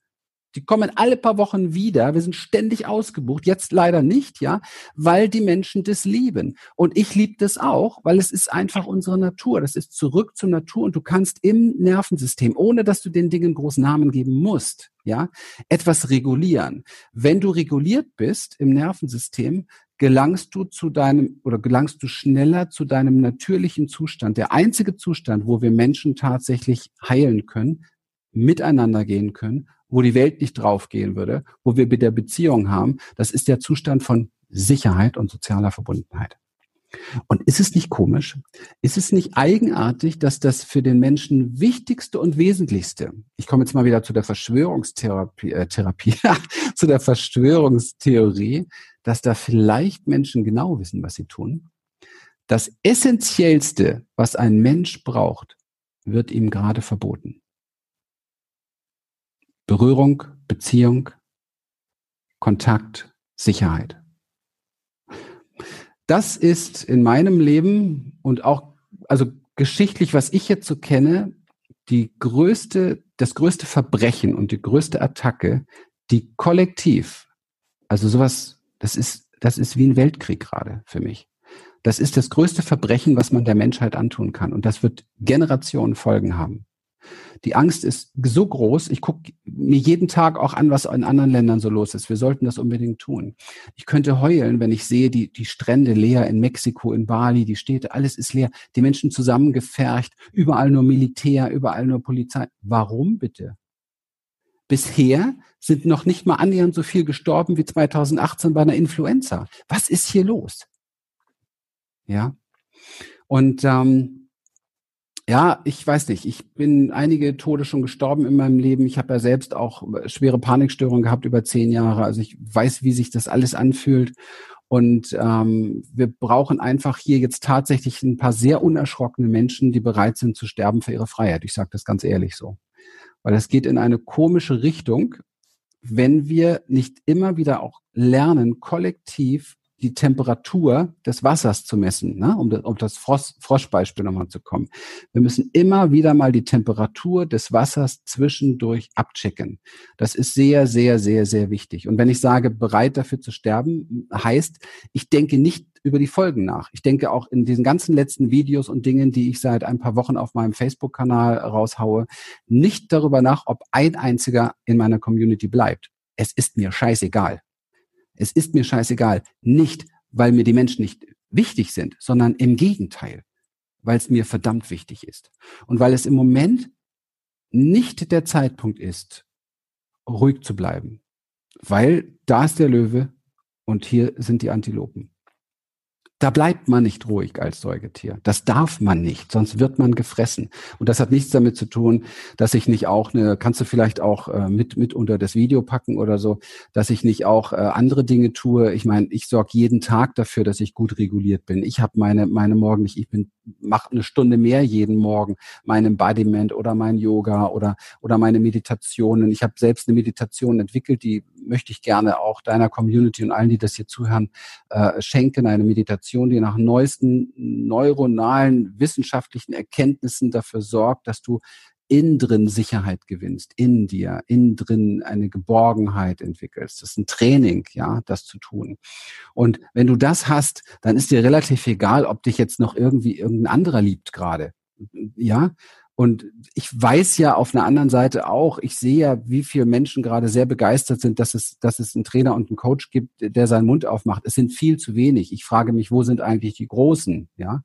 Die kommen alle paar Wochen wieder. Wir sind ständig ausgebucht. Jetzt leider nicht, ja, weil die Menschen das lieben. Und ich liebe das auch, weil es ist einfach unsere Natur. Das ist zurück zur Natur und du kannst im Nervensystem, ohne dass du den Dingen großen Namen geben musst, ja, etwas regulieren. Wenn du reguliert bist im Nervensystem, gelangst du zu deinem oder gelangst du schneller zu deinem natürlichen Zustand. Der einzige Zustand, wo wir Menschen tatsächlich heilen können, miteinander gehen können wo die Welt nicht draufgehen würde, wo wir mit der Beziehung haben, das ist der Zustand von Sicherheit und sozialer Verbundenheit. Und ist es nicht komisch? Ist es nicht eigenartig, dass das für den Menschen wichtigste und wesentlichste, ich komme jetzt mal wieder zu der Verschwörungstherapie, äh, Therapie, zu der Verschwörungstheorie, dass da vielleicht Menschen genau wissen, was sie tun? Das Essentiellste, was ein Mensch braucht, wird ihm gerade verboten. Berührung, Beziehung, Kontakt, Sicherheit. Das ist in meinem Leben und auch, also geschichtlich, was ich jetzt so kenne, die größte, das größte Verbrechen und die größte Attacke, die kollektiv, also sowas, das ist, das ist wie ein Weltkrieg gerade für mich. Das ist das größte Verbrechen, was man der Menschheit antun kann. Und das wird Generationen Folgen haben. Die Angst ist so groß. Ich gucke mir jeden Tag auch an, was in anderen Ländern so los ist. Wir sollten das unbedingt tun. Ich könnte heulen, wenn ich sehe, die, die Strände leer in Mexiko, in Bali, die Städte, alles ist leer. Die Menschen zusammengefercht, überall nur Militär, überall nur Polizei. Warum bitte? Bisher sind noch nicht mal annähernd so viel gestorben wie 2018 bei einer Influenza. Was ist hier los? Ja. Und ähm, ja, ich weiß nicht. Ich bin einige Tode schon gestorben in meinem Leben. Ich habe ja selbst auch schwere Panikstörungen gehabt über zehn Jahre. Also ich weiß, wie sich das alles anfühlt. Und ähm, wir brauchen einfach hier jetzt tatsächlich ein paar sehr unerschrockene Menschen, die bereit sind zu sterben für ihre Freiheit. Ich sage das ganz ehrlich so. Weil es geht in eine komische Richtung, wenn wir nicht immer wieder auch lernen, kollektiv die Temperatur des Wassers zu messen, ne? um, das, um das Frosch, Froschbeispiel nochmal zu kommen. Wir müssen immer wieder mal die Temperatur des Wassers zwischendurch abchecken. Das ist sehr, sehr, sehr, sehr wichtig. Und wenn ich sage, bereit dafür zu sterben, heißt, ich denke nicht über die Folgen nach. Ich denke auch in diesen ganzen letzten Videos und Dingen, die ich seit ein paar Wochen auf meinem Facebook-Kanal raushaue, nicht darüber nach, ob ein einziger in meiner Community bleibt. Es ist mir scheißegal. Es ist mir scheißegal. Nicht, weil mir die Menschen nicht wichtig sind, sondern im Gegenteil, weil es mir verdammt wichtig ist. Und weil es im Moment nicht der Zeitpunkt ist, ruhig zu bleiben. Weil da ist der Löwe und hier sind die Antilopen. Da bleibt man nicht ruhig als Säugetier. Das darf man nicht, sonst wird man gefressen. Und das hat nichts damit zu tun, dass ich nicht auch eine, kannst du vielleicht auch äh, mit, mit unter das Video packen oder so, dass ich nicht auch äh, andere Dinge tue. Ich meine, ich sorge jeden Tag dafür, dass ich gut reguliert bin. Ich habe meine, meine Morgen nicht, ich bin, mache eine Stunde mehr jeden Morgen, mein Embodiment oder mein Yoga oder, oder meine Meditationen. Ich habe selbst eine Meditation entwickelt, die möchte ich gerne auch deiner Community und allen, die das hier zuhören, äh, schenken, eine Meditation die nach neuesten neuronalen wissenschaftlichen Erkenntnissen dafür sorgt, dass du innen drin Sicherheit gewinnst, in dir, innen drin eine Geborgenheit entwickelst. Das ist ein Training, ja, das zu tun. Und wenn du das hast, dann ist dir relativ egal, ob dich jetzt noch irgendwie irgendein anderer liebt gerade. Ja, und ich weiß ja auf einer anderen Seite auch, ich sehe ja, wie viele Menschen gerade sehr begeistert sind, dass es, dass es einen Trainer und einen Coach gibt, der seinen Mund aufmacht. Es sind viel zu wenig. Ich frage mich, wo sind eigentlich die Großen? Ja,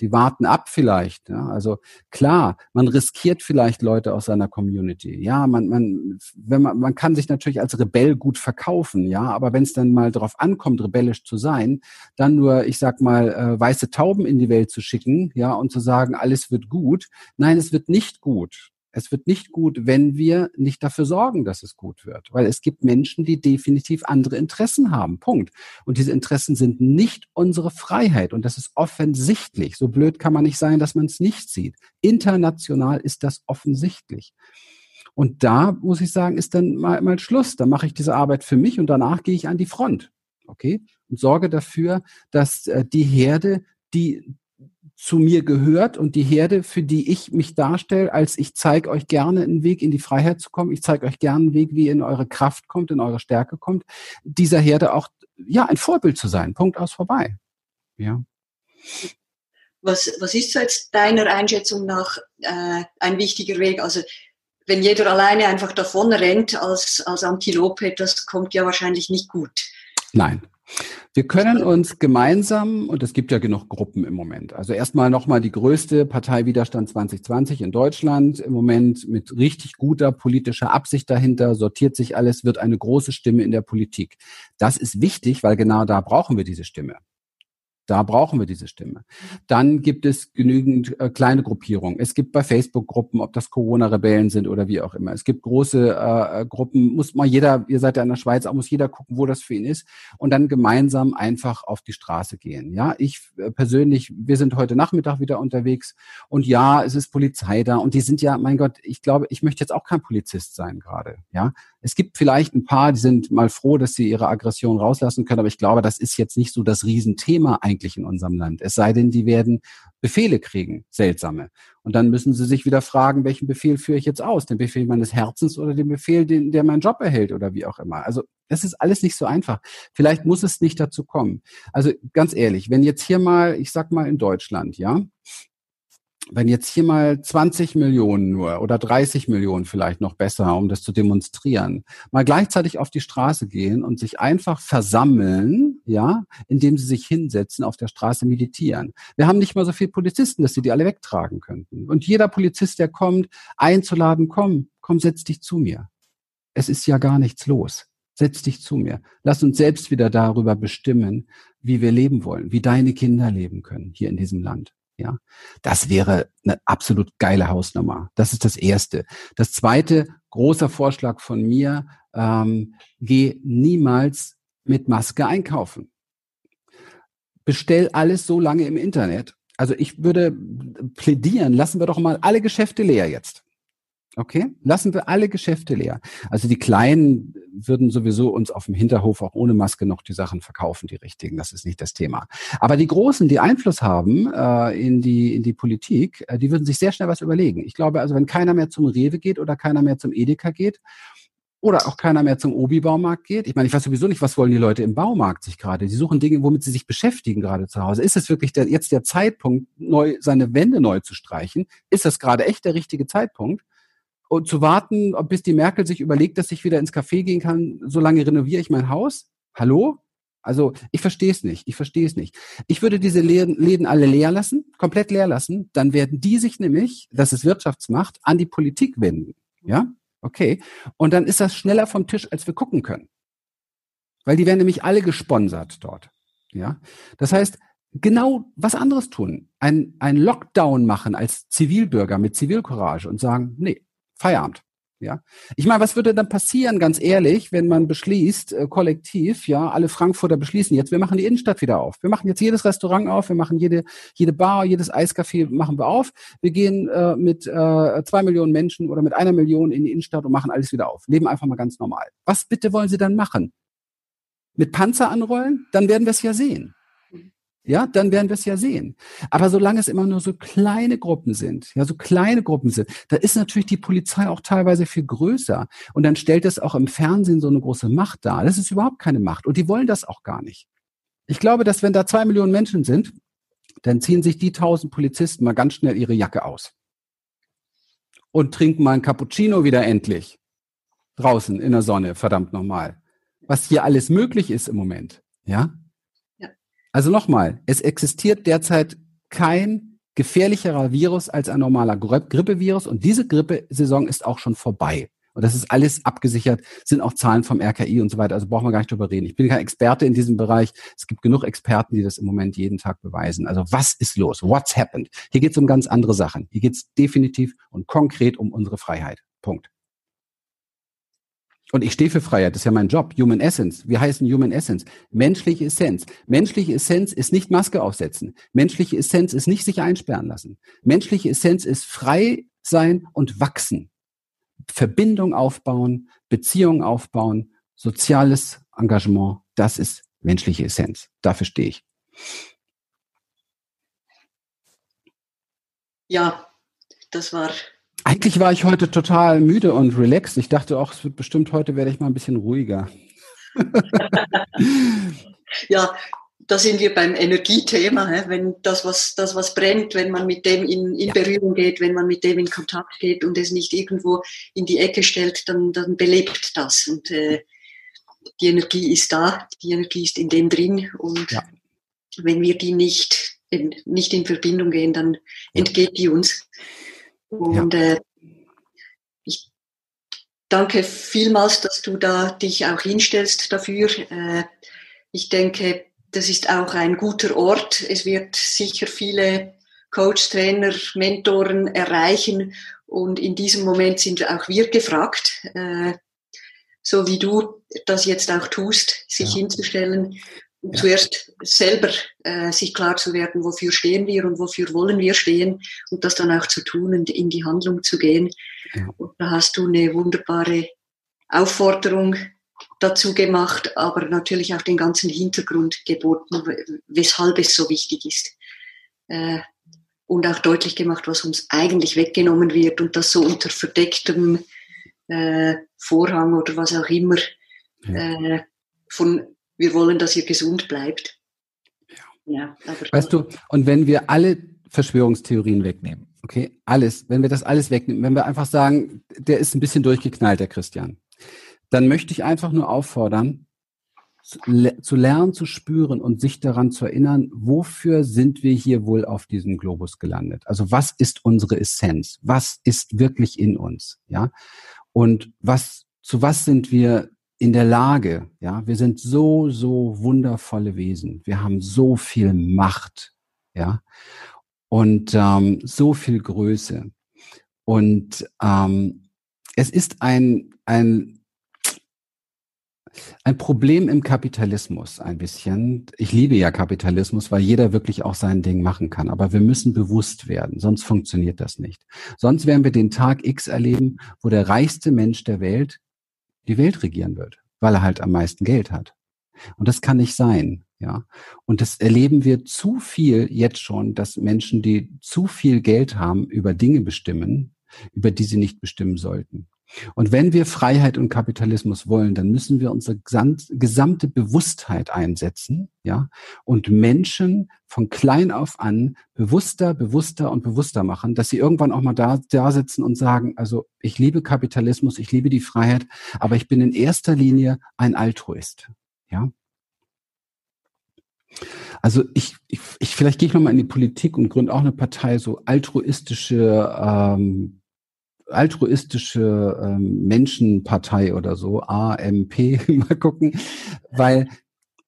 die warten ab vielleicht. Ja? Also klar, man riskiert vielleicht Leute aus seiner Community. Ja, man, man, wenn man, man kann sich natürlich als Rebell gut verkaufen, ja, aber wenn es dann mal darauf ankommt, rebellisch zu sein, dann nur, ich sag mal, äh, weiße Tauben in die Welt zu schicken, ja, und zu sagen, alles wird gut. Nein, es wird nicht gut. Es wird nicht gut, wenn wir nicht dafür sorgen, dass es gut wird. Weil es gibt Menschen, die definitiv andere Interessen haben. Punkt. Und diese Interessen sind nicht unsere Freiheit. Und das ist offensichtlich. So blöd kann man nicht sein, dass man es nicht sieht. International ist das offensichtlich. Und da muss ich sagen, ist dann mal, mal Schluss. Da mache ich diese Arbeit für mich und danach gehe ich an die Front. Okay? Und sorge dafür, dass äh, die Herde, die zu mir gehört und die Herde, für die ich mich darstelle, als ich zeige euch gerne einen Weg in die Freiheit zu kommen, ich zeige euch gerne einen Weg, wie ihr in eure Kraft kommt, in eure Stärke kommt, dieser Herde auch ja ein Vorbild zu sein. Punkt aus vorbei. Ja. Was, was ist so jetzt deiner Einschätzung nach äh, ein wichtiger Weg? Also wenn jeder alleine einfach davon rennt als, als Antilope, das kommt ja wahrscheinlich nicht gut. Nein, wir können uns gemeinsam, und es gibt ja genug Gruppen im Moment, also erstmal nochmal die größte Partei Widerstand 2020 in Deutschland, im Moment mit richtig guter politischer Absicht dahinter, sortiert sich alles, wird eine große Stimme in der Politik. Das ist wichtig, weil genau da brauchen wir diese Stimme. Da brauchen wir diese Stimme. Dann gibt es genügend äh, kleine Gruppierungen. Es gibt bei Facebook Gruppen, ob das Corona-Rebellen sind oder wie auch immer. Es gibt große äh, äh, Gruppen, muss mal jeder, ihr seid ja in der Schweiz, auch muss jeder gucken, wo das für ihn ist und dann gemeinsam einfach auf die Straße gehen. Ja, ich äh, persönlich, wir sind heute Nachmittag wieder unterwegs und ja, es ist Polizei da und die sind ja, mein Gott, ich glaube, ich möchte jetzt auch kein Polizist sein gerade. Ja, es gibt vielleicht ein paar, die sind mal froh, dass sie ihre Aggression rauslassen können, aber ich glaube, das ist jetzt nicht so das Riesenthema eigentlich in unserem Land. Es sei denn, die werden Befehle kriegen, seltsame. Und dann müssen sie sich wieder fragen, welchen Befehl führe ich jetzt aus? Den Befehl meines Herzens oder den Befehl, den, der meinen Job erhält oder wie auch immer. Also das ist alles nicht so einfach. Vielleicht muss es nicht dazu kommen. Also ganz ehrlich, wenn jetzt hier mal, ich sag mal in Deutschland, ja, wenn jetzt hier mal 20 Millionen nur oder 30 Millionen vielleicht noch besser, um das zu demonstrieren, mal gleichzeitig auf die Straße gehen und sich einfach versammeln, ja, indem sie sich hinsetzen, auf der Straße meditieren. Wir haben nicht mal so viele Polizisten, dass sie die alle wegtragen könnten. Und jeder Polizist, der kommt, einzuladen, komm, komm, setz dich zu mir. Es ist ja gar nichts los. Setz dich zu mir. Lass uns selbst wieder darüber bestimmen, wie wir leben wollen, wie deine Kinder leben können hier in diesem Land. Ja, das wäre eine absolut geile Hausnummer. Das ist das erste. Das zweite, großer Vorschlag von mir, ähm, geh niemals mit Maske einkaufen. Bestell alles so lange im Internet. Also ich würde plädieren, lassen wir doch mal alle Geschäfte leer jetzt. Okay, lassen wir alle Geschäfte leer. Also die Kleinen würden sowieso uns auf dem Hinterhof auch ohne Maske noch die Sachen verkaufen, die richtigen. Das ist nicht das Thema. Aber die Großen, die Einfluss haben äh, in die in die Politik, äh, die würden sich sehr schnell was überlegen. Ich glaube, also wenn keiner mehr zum Rewe geht oder keiner mehr zum Edeka geht oder auch keiner mehr zum Obi-Baumarkt geht. Ich meine, ich weiß sowieso nicht, was wollen die Leute im Baumarkt sich gerade. Die suchen Dinge, womit sie sich beschäftigen gerade zu Hause. Ist es wirklich der, jetzt der Zeitpunkt, neu seine Wände neu zu streichen? Ist das gerade echt der richtige Zeitpunkt? Und zu warten, bis die Merkel sich überlegt, dass ich wieder ins Café gehen kann, so lange renoviere ich mein Haus? Hallo? Also ich verstehe es nicht. Ich verstehe es nicht. Ich würde diese Läden, Läden alle leer lassen, komplett leer lassen. Dann werden die sich nämlich, das ist Wirtschaftsmacht, an die Politik wenden. Ja? Okay. Und dann ist das schneller vom Tisch, als wir gucken können. Weil die werden nämlich alle gesponsert dort. Ja? Das heißt, genau was anderes tun. Ein, ein Lockdown machen als Zivilbürger mit Zivilcourage und sagen, nee, Feierabend. Ja, ich meine, was würde dann passieren, ganz ehrlich, wenn man beschließt, äh, kollektiv, ja, alle Frankfurter beschließen jetzt, wir machen die Innenstadt wieder auf. Wir machen jetzt jedes Restaurant auf, wir machen jede, jede Bar, jedes Eiscafé machen wir auf. Wir gehen äh, mit äh, zwei Millionen Menschen oder mit einer Million in die Innenstadt und machen alles wieder auf. Leben einfach mal ganz normal. Was bitte wollen Sie dann machen? Mit Panzer anrollen? Dann werden wir es ja sehen. Ja, dann werden wir es ja sehen. Aber solange es immer nur so kleine Gruppen sind, ja, so kleine Gruppen sind, da ist natürlich die Polizei auch teilweise viel größer. Und dann stellt es auch im Fernsehen so eine große Macht dar. Das ist überhaupt keine Macht. Und die wollen das auch gar nicht. Ich glaube, dass wenn da zwei Millionen Menschen sind, dann ziehen sich die tausend Polizisten mal ganz schnell ihre Jacke aus. Und trinken mal ein Cappuccino wieder endlich. Draußen in der Sonne, verdammt nochmal. Was hier alles möglich ist im Moment. Ja, also nochmal, es existiert derzeit kein gefährlicherer Virus als ein normaler Grippevirus und diese Grippesaison ist auch schon vorbei. Und das ist alles abgesichert, sind auch Zahlen vom RKI und so weiter. Also brauchen wir gar nicht drüber reden. Ich bin kein Experte in diesem Bereich. Es gibt genug Experten, die das im Moment jeden Tag beweisen. Also was ist los? What's happened? Hier geht es um ganz andere Sachen. Hier geht es definitiv und konkret um unsere Freiheit. Punkt. Und ich stehe für Freiheit, das ist ja mein Job. Human Essence. Wir heißen Human Essence. Menschliche Essenz. Menschliche Essenz ist nicht Maske aufsetzen. Menschliche Essenz ist nicht sich einsperren lassen. Menschliche Essenz ist frei sein und wachsen. Verbindung aufbauen, Beziehungen aufbauen, soziales Engagement. Das ist menschliche Essenz. Dafür stehe ich. Ja, das war eigentlich war ich heute total müde und relaxed. Ich dachte auch, es wird bestimmt heute werde ich mal ein bisschen ruhiger. ja, da sind wir beim Energiethema, wenn das was, das, was brennt, wenn man mit dem in, in ja. Berührung geht, wenn man mit dem in Kontakt geht und es nicht irgendwo in die Ecke stellt, dann, dann belebt das. Und äh, die Energie ist da, die Energie ist in dem drin. Und ja. wenn wir die nicht, in, nicht in Verbindung gehen, dann entgeht die uns. Und ja. äh, ich danke vielmals, dass du da dich auch hinstellst dafür. Äh, ich denke, das ist auch ein guter Ort. Es wird sicher viele Coach, Trainer, Mentoren erreichen. Und in diesem Moment sind auch wir gefragt, äh, so wie du das jetzt auch tust, sich ja. hinzustellen ja. zuerst selber äh, sich klar zu werden, wofür stehen wir und wofür wollen wir stehen und das dann auch zu tun und in die Handlung zu gehen. Ja. Und da hast du eine wunderbare Aufforderung dazu gemacht, aber natürlich auch den ganzen Hintergrund geboten, weshalb es so wichtig ist. Äh, und auch deutlich gemacht, was uns eigentlich weggenommen wird und das so unter verdecktem äh, Vorhang oder was auch immer ja. äh, von wir wollen, dass ihr gesund bleibt. Ja. weißt du, und wenn wir alle Verschwörungstheorien wegnehmen, okay, alles, wenn wir das alles wegnehmen, wenn wir einfach sagen, der ist ein bisschen durchgeknallt, der Christian, dann möchte ich einfach nur auffordern, zu lernen, zu spüren und sich daran zu erinnern, wofür sind wir hier wohl auf diesem Globus gelandet? Also was ist unsere Essenz? Was ist wirklich in uns? Ja? Und was, zu was sind wir in der Lage, ja, wir sind so, so wundervolle Wesen. Wir haben so viel Macht, ja, und ähm, so viel Größe. Und ähm, es ist ein, ein, ein Problem im Kapitalismus ein bisschen. Ich liebe ja Kapitalismus, weil jeder wirklich auch sein Ding machen kann. Aber wir müssen bewusst werden, sonst funktioniert das nicht. Sonst werden wir den Tag X erleben, wo der reichste Mensch der Welt die Welt regieren wird, weil er halt am meisten Geld hat. Und das kann nicht sein, ja. Und das erleben wir zu viel jetzt schon, dass Menschen, die zu viel Geld haben, über Dinge bestimmen, über die sie nicht bestimmen sollten. Und wenn wir Freiheit und Kapitalismus wollen, dann müssen wir unsere gesamte Bewusstheit einsetzen, ja, und Menschen von klein auf an bewusster, bewusster und bewusster machen, dass sie irgendwann auch mal da, da sitzen und sagen, also ich liebe Kapitalismus, ich liebe die Freiheit, aber ich bin in erster Linie ein Altruist, ja. Also ich, ich, ich vielleicht gehe ich nochmal in die Politik und gründe auch eine Partei, so altruistische ähm, altruistische ähm, Menschenpartei oder so, AMP, mal gucken, weil,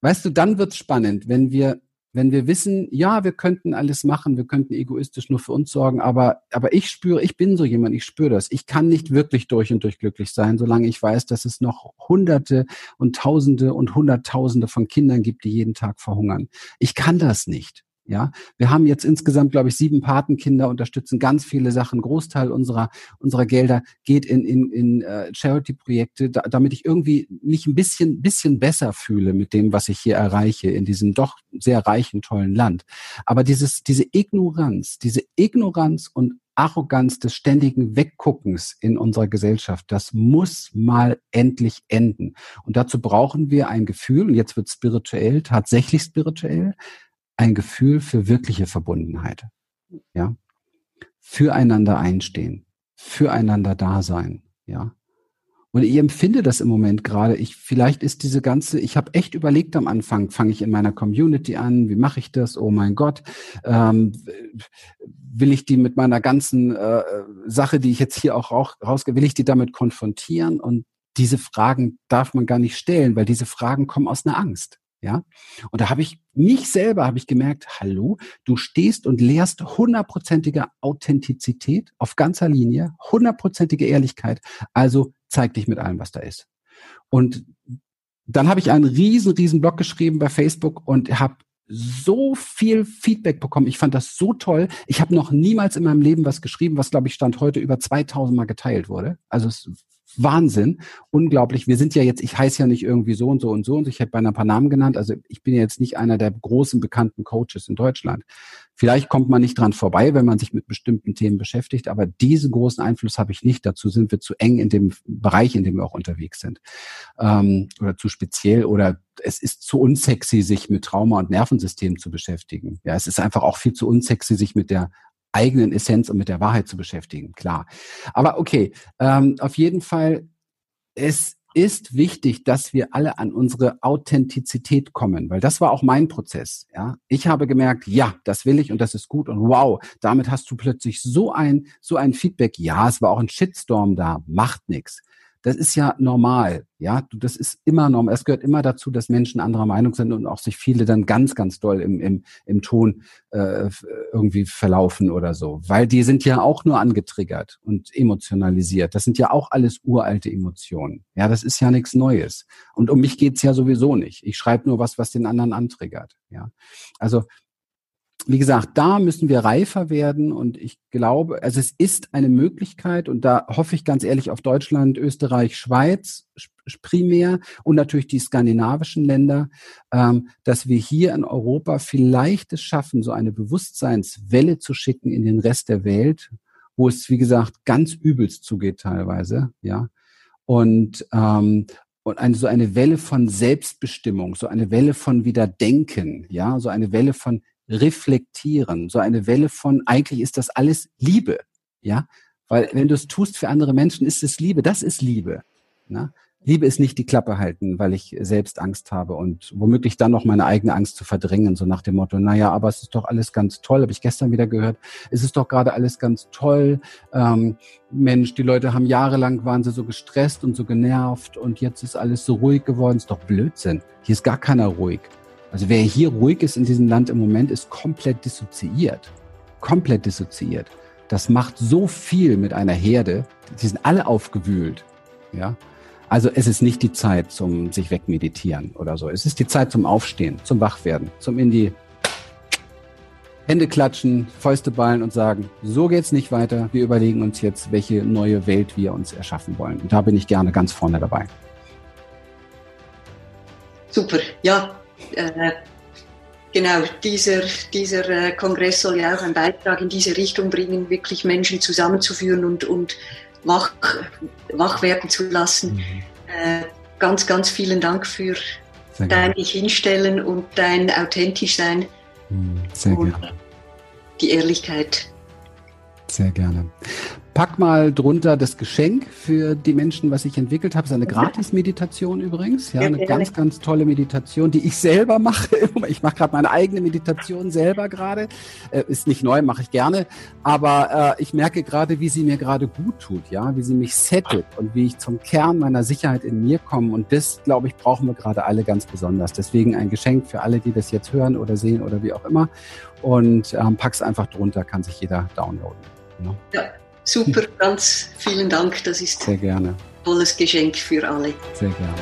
weißt du, dann wird's spannend, wenn wir, wenn wir wissen, ja, wir könnten alles machen, wir könnten egoistisch nur für uns sorgen, aber, aber ich spüre, ich bin so jemand, ich spüre das. Ich kann nicht wirklich durch und durch glücklich sein, solange ich weiß, dass es noch Hunderte und Tausende und Hunderttausende von Kindern gibt, die jeden Tag verhungern. Ich kann das nicht. Ja, wir haben jetzt insgesamt, glaube ich, sieben Patenkinder, unterstützen ganz viele Sachen. Großteil unserer unserer Gelder geht in in, in uh, Charity-Projekte, da, damit ich irgendwie mich ein bisschen bisschen besser fühle mit dem, was ich hier erreiche in diesem doch sehr reichen tollen Land. Aber dieses diese Ignoranz, diese Ignoranz und Arroganz des ständigen Wegguckens in unserer Gesellschaft, das muss mal endlich enden. Und dazu brauchen wir ein Gefühl, und jetzt wird spirituell, tatsächlich spirituell, ein Gefühl für wirkliche Verbundenheit. Ja. Füreinander einstehen, füreinander da sein. Ja. Und ich empfinde das im Moment gerade. Ich, vielleicht ist diese ganze, ich habe echt überlegt am Anfang, fange ich in meiner Community an, wie mache ich das? Oh mein Gott, ähm, will ich die mit meiner ganzen äh, Sache, die ich jetzt hier auch rausgehe, will ich die damit konfrontieren? Und diese Fragen darf man gar nicht stellen, weil diese Fragen kommen aus einer Angst. Ja, und da habe ich mich selber habe ich gemerkt, hallo, du stehst und lehrst hundertprozentige Authentizität auf ganzer Linie, hundertprozentige Ehrlichkeit. Also zeig dich mit allem, was da ist. Und dann habe ich einen riesen, riesen Blog geschrieben bei Facebook und habe so viel Feedback bekommen. Ich fand das so toll. Ich habe noch niemals in meinem Leben was geschrieben, was, glaube ich, Stand heute über 2000 Mal geteilt wurde. Also es Wahnsinn, unglaublich. Wir sind ja jetzt, ich heiße ja nicht irgendwie so und so und so und ich hätte bei ein paar Namen genannt. Also ich bin ja jetzt nicht einer der großen bekannten Coaches in Deutschland. Vielleicht kommt man nicht dran vorbei, wenn man sich mit bestimmten Themen beschäftigt, aber diesen großen Einfluss habe ich nicht. Dazu sind wir zu eng in dem Bereich, in dem wir auch unterwegs sind. Ähm, oder zu speziell oder es ist zu unsexy, sich mit Trauma und Nervensystem zu beschäftigen. Ja, es ist einfach auch viel zu unsexy, sich mit der eigenen Essenz und mit der Wahrheit zu beschäftigen, klar. Aber okay, ähm, auf jeden Fall, es ist wichtig, dass wir alle an unsere Authentizität kommen, weil das war auch mein Prozess. Ja, ich habe gemerkt, ja, das will ich und das ist gut und wow, damit hast du plötzlich so ein so ein Feedback. Ja, es war auch ein Shitstorm da, macht nichts das ist ja normal, ja, das ist immer normal. Es gehört immer dazu, dass Menschen anderer Meinung sind und auch sich viele dann ganz, ganz doll im, im, im Ton äh, irgendwie verlaufen oder so, weil die sind ja auch nur angetriggert und emotionalisiert. Das sind ja auch alles uralte Emotionen. Ja, das ist ja nichts Neues. Und um mich geht's ja sowieso nicht. Ich schreibe nur was, was den anderen antriggert. Ja, also wie gesagt, da müssen wir reifer werden und ich glaube, also es ist eine Möglichkeit und da hoffe ich ganz ehrlich auf Deutschland, Österreich, Schweiz primär und natürlich die skandinavischen Länder, ähm, dass wir hier in Europa vielleicht es schaffen, so eine Bewusstseinswelle zu schicken in den Rest der Welt, wo es, wie gesagt, ganz übelst zugeht teilweise, ja. Und, ähm, und eine, so eine Welle von Selbstbestimmung, so eine Welle von Wiederdenken, ja, so eine Welle von reflektieren, so eine Welle von, eigentlich ist das alles Liebe, ja, weil wenn du es tust für andere Menschen, ist es Liebe, das ist Liebe. Ne? Liebe ist nicht die Klappe halten, weil ich selbst Angst habe und womöglich dann noch meine eigene Angst zu verdrängen, so nach dem Motto, naja, aber es ist doch alles ganz toll, habe ich gestern wieder gehört, es ist doch gerade alles ganz toll. Ähm, Mensch, die Leute haben jahrelang, waren sie so gestresst und so genervt und jetzt ist alles so ruhig geworden, ist doch Blödsinn. Hier ist gar keiner ruhig. Also wer hier ruhig ist in diesem Land im Moment, ist komplett dissoziiert. Komplett dissoziiert. Das macht so viel mit einer Herde. Die sind alle aufgewühlt. Ja. Also es ist nicht die Zeit zum sich wegmeditieren oder so. Es ist die Zeit zum Aufstehen, zum Wachwerden, zum in die Hände klatschen, Fäuste ballen und sagen, so geht's nicht weiter. Wir überlegen uns jetzt, welche neue Welt wir uns erschaffen wollen. Und da bin ich gerne ganz vorne dabei. Super. Ja, äh, genau, dieser, dieser äh, Kongress soll ja auch einen Beitrag in diese Richtung bringen, wirklich Menschen zusammenzuführen und, und wach, wach werden zu lassen. Mhm. Äh, ganz, ganz vielen Dank für dein dich hinstellen und dein authentisch sein. Mhm, sehr gerne. Die Ehrlichkeit. Sehr gerne. Pack mal drunter das Geschenk für die Menschen, was ich entwickelt habe. Das ist eine Gratis-Meditation übrigens. Ja, eine ganz, ganz tolle Meditation, die ich selber mache. Ich mache gerade meine eigene Meditation selber gerade. Äh, ist nicht neu, mache ich gerne. Aber äh, ich merke gerade, wie sie mir gerade gut tut, ja, wie sie mich settet und wie ich zum Kern meiner Sicherheit in mir komme. Und das, glaube ich, brauchen wir gerade alle ganz besonders. Deswegen ein Geschenk für alle, die das jetzt hören oder sehen oder wie auch immer. Und ähm, pack's einfach drunter, kann sich jeder downloaden. Ne? Ja, super, ganz vielen Dank. Das ist sehr gerne. ein tolles Geschenk für alle. Sehr gerne.